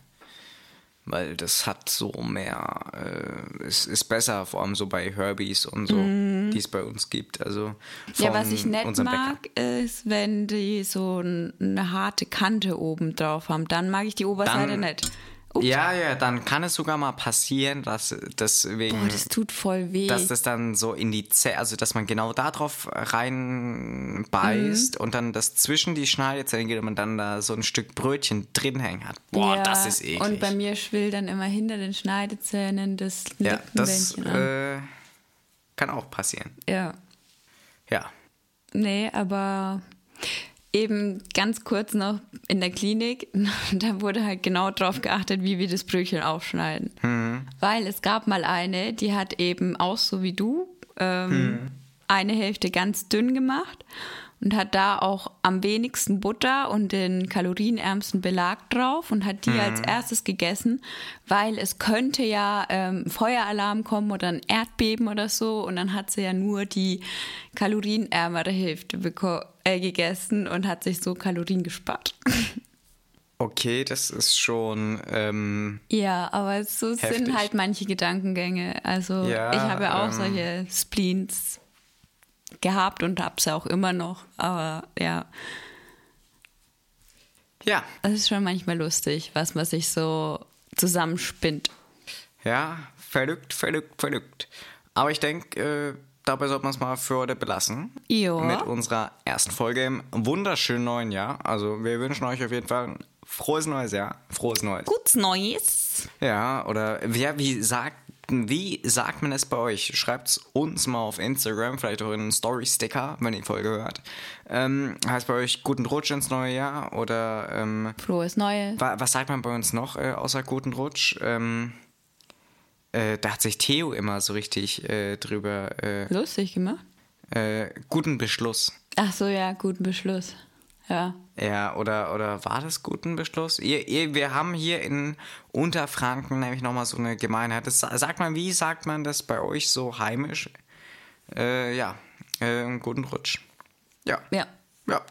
[SPEAKER 1] Weil das hat so mehr, äh, es ist besser, vor allem so bei Herbies und so, die es bei uns gibt. Also.
[SPEAKER 2] Ja, was ich nicht
[SPEAKER 1] unserem Bäcker.
[SPEAKER 2] mag, ist, wenn die so eine harte Kante oben drauf haben. Dann mag ich die Oberseite
[SPEAKER 1] Dann-
[SPEAKER 2] nicht. Ups.
[SPEAKER 1] Ja, ja, dann kann es sogar mal passieren, dass deswegen,
[SPEAKER 2] Boah, das tut voll weh.
[SPEAKER 1] dass das dann so in die Zähne, also dass man genau da drauf rein beißt
[SPEAKER 2] Mhm.
[SPEAKER 1] und dann das zwischen die Schneidezähne geht und man dann da so ein Stück Brötchen drin hängen hat. Boah,
[SPEAKER 2] ja,
[SPEAKER 1] das ist eklig.
[SPEAKER 2] Und bei mir schwillt dann immer hinter den Schneidezähnen das
[SPEAKER 1] ja, das äh, kann auch passieren.
[SPEAKER 2] Ja.
[SPEAKER 1] Ja.
[SPEAKER 2] Nee, aber eben ganz kurz noch in der Klinik, *laughs* da wurde halt genau drauf geachtet, wie wir das Brötchen aufschneiden. Weil es gab mal eine, die hat eben auch so wie du ähm, eine Hälfte ganz dünn gemacht und hat da auch am wenigsten Butter und den kalorienärmsten Belag drauf und hat die als erstes gegessen, weil es könnte ja ähm, Feueralarm kommen oder ein Erdbeben oder so und dann hat sie ja nur die kalorienärmere Hälfte äh, gegessen und hat sich so Kalorien gespart. *laughs*
[SPEAKER 1] Okay, das ist schon. Ähm,
[SPEAKER 2] ja, aber so
[SPEAKER 1] Heftig.
[SPEAKER 2] sind halt manche Gedankengänge. Also
[SPEAKER 1] Ja,
[SPEAKER 2] ich habe ja auch
[SPEAKER 1] ähm,
[SPEAKER 2] solche Spleens gehabt und habe sie auch immer noch. Aber ja,
[SPEAKER 1] ja,
[SPEAKER 2] es ist schon manchmal lustig, was man sich so zusammenspinnt.
[SPEAKER 1] ja, verrückt, verrückt, verrückt. Aber ich denke, äh, dabei sollte man es mal für heute belassen.
[SPEAKER 2] Ja.
[SPEAKER 1] Mit unserer ersten Folge im wunderschönen neuen Jahr. Also, wir wünschen euch auf jeden Fall ein frohes neues Jahr. Frohes neues.
[SPEAKER 2] Gutes Neues.
[SPEAKER 1] Ja, oder ja, wie sagt, wie sagt man es bei euch? Schreibt es uns mal auf Instagram, vielleicht auch in einen Story-Sticker, wenn ihr die Folge hört. Ähm, heißt bei euch guten Rutsch ins neue Jahr oder ähm,
[SPEAKER 2] Frohes Neues.
[SPEAKER 1] wa- was sagt man bei uns noch äh, außer guten Rutsch? Ähm, äh, da hat sich Theo immer so richtig äh, drüber äh,
[SPEAKER 2] Lustig gemacht.
[SPEAKER 1] äh, guten Beschluss.
[SPEAKER 2] Ach so, ja, guten Beschluss. Ja.
[SPEAKER 1] Ja, oder, oder war das guten Beschluss? Ihr, ihr, wir haben hier in Unterfranken nämlich nochmal so eine Gemeinheit. Das, sagt man, wie sagt man das bei euch so heimisch? Äh, ja, äh, einen guten Rutsch. Ja.
[SPEAKER 2] Ja.
[SPEAKER 1] Ja.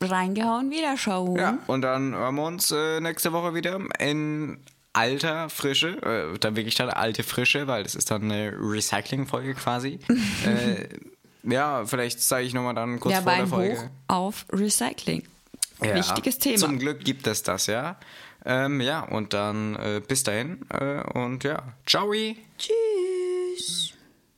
[SPEAKER 2] Reingehauen, wieder schauen.
[SPEAKER 1] Ja. Und dann hören wir uns äh, nächste Woche wieder in alter Frische. Äh, dann wirklich dann alte Frische, weil das ist dann eine Recycling-Folge quasi. *laughs* äh, ja, vielleicht zeige ich nochmal dann kurz
[SPEAKER 2] Ja,
[SPEAKER 1] vor der Folge.
[SPEAKER 2] Hoch auf Recycling.
[SPEAKER 1] Ja,
[SPEAKER 2] Wichtiges Thema.
[SPEAKER 1] Zum Glück gibt es das, ja. Ähm, ja, und dann äh, bis dahin äh, und ja, ciao.
[SPEAKER 2] Tschüss.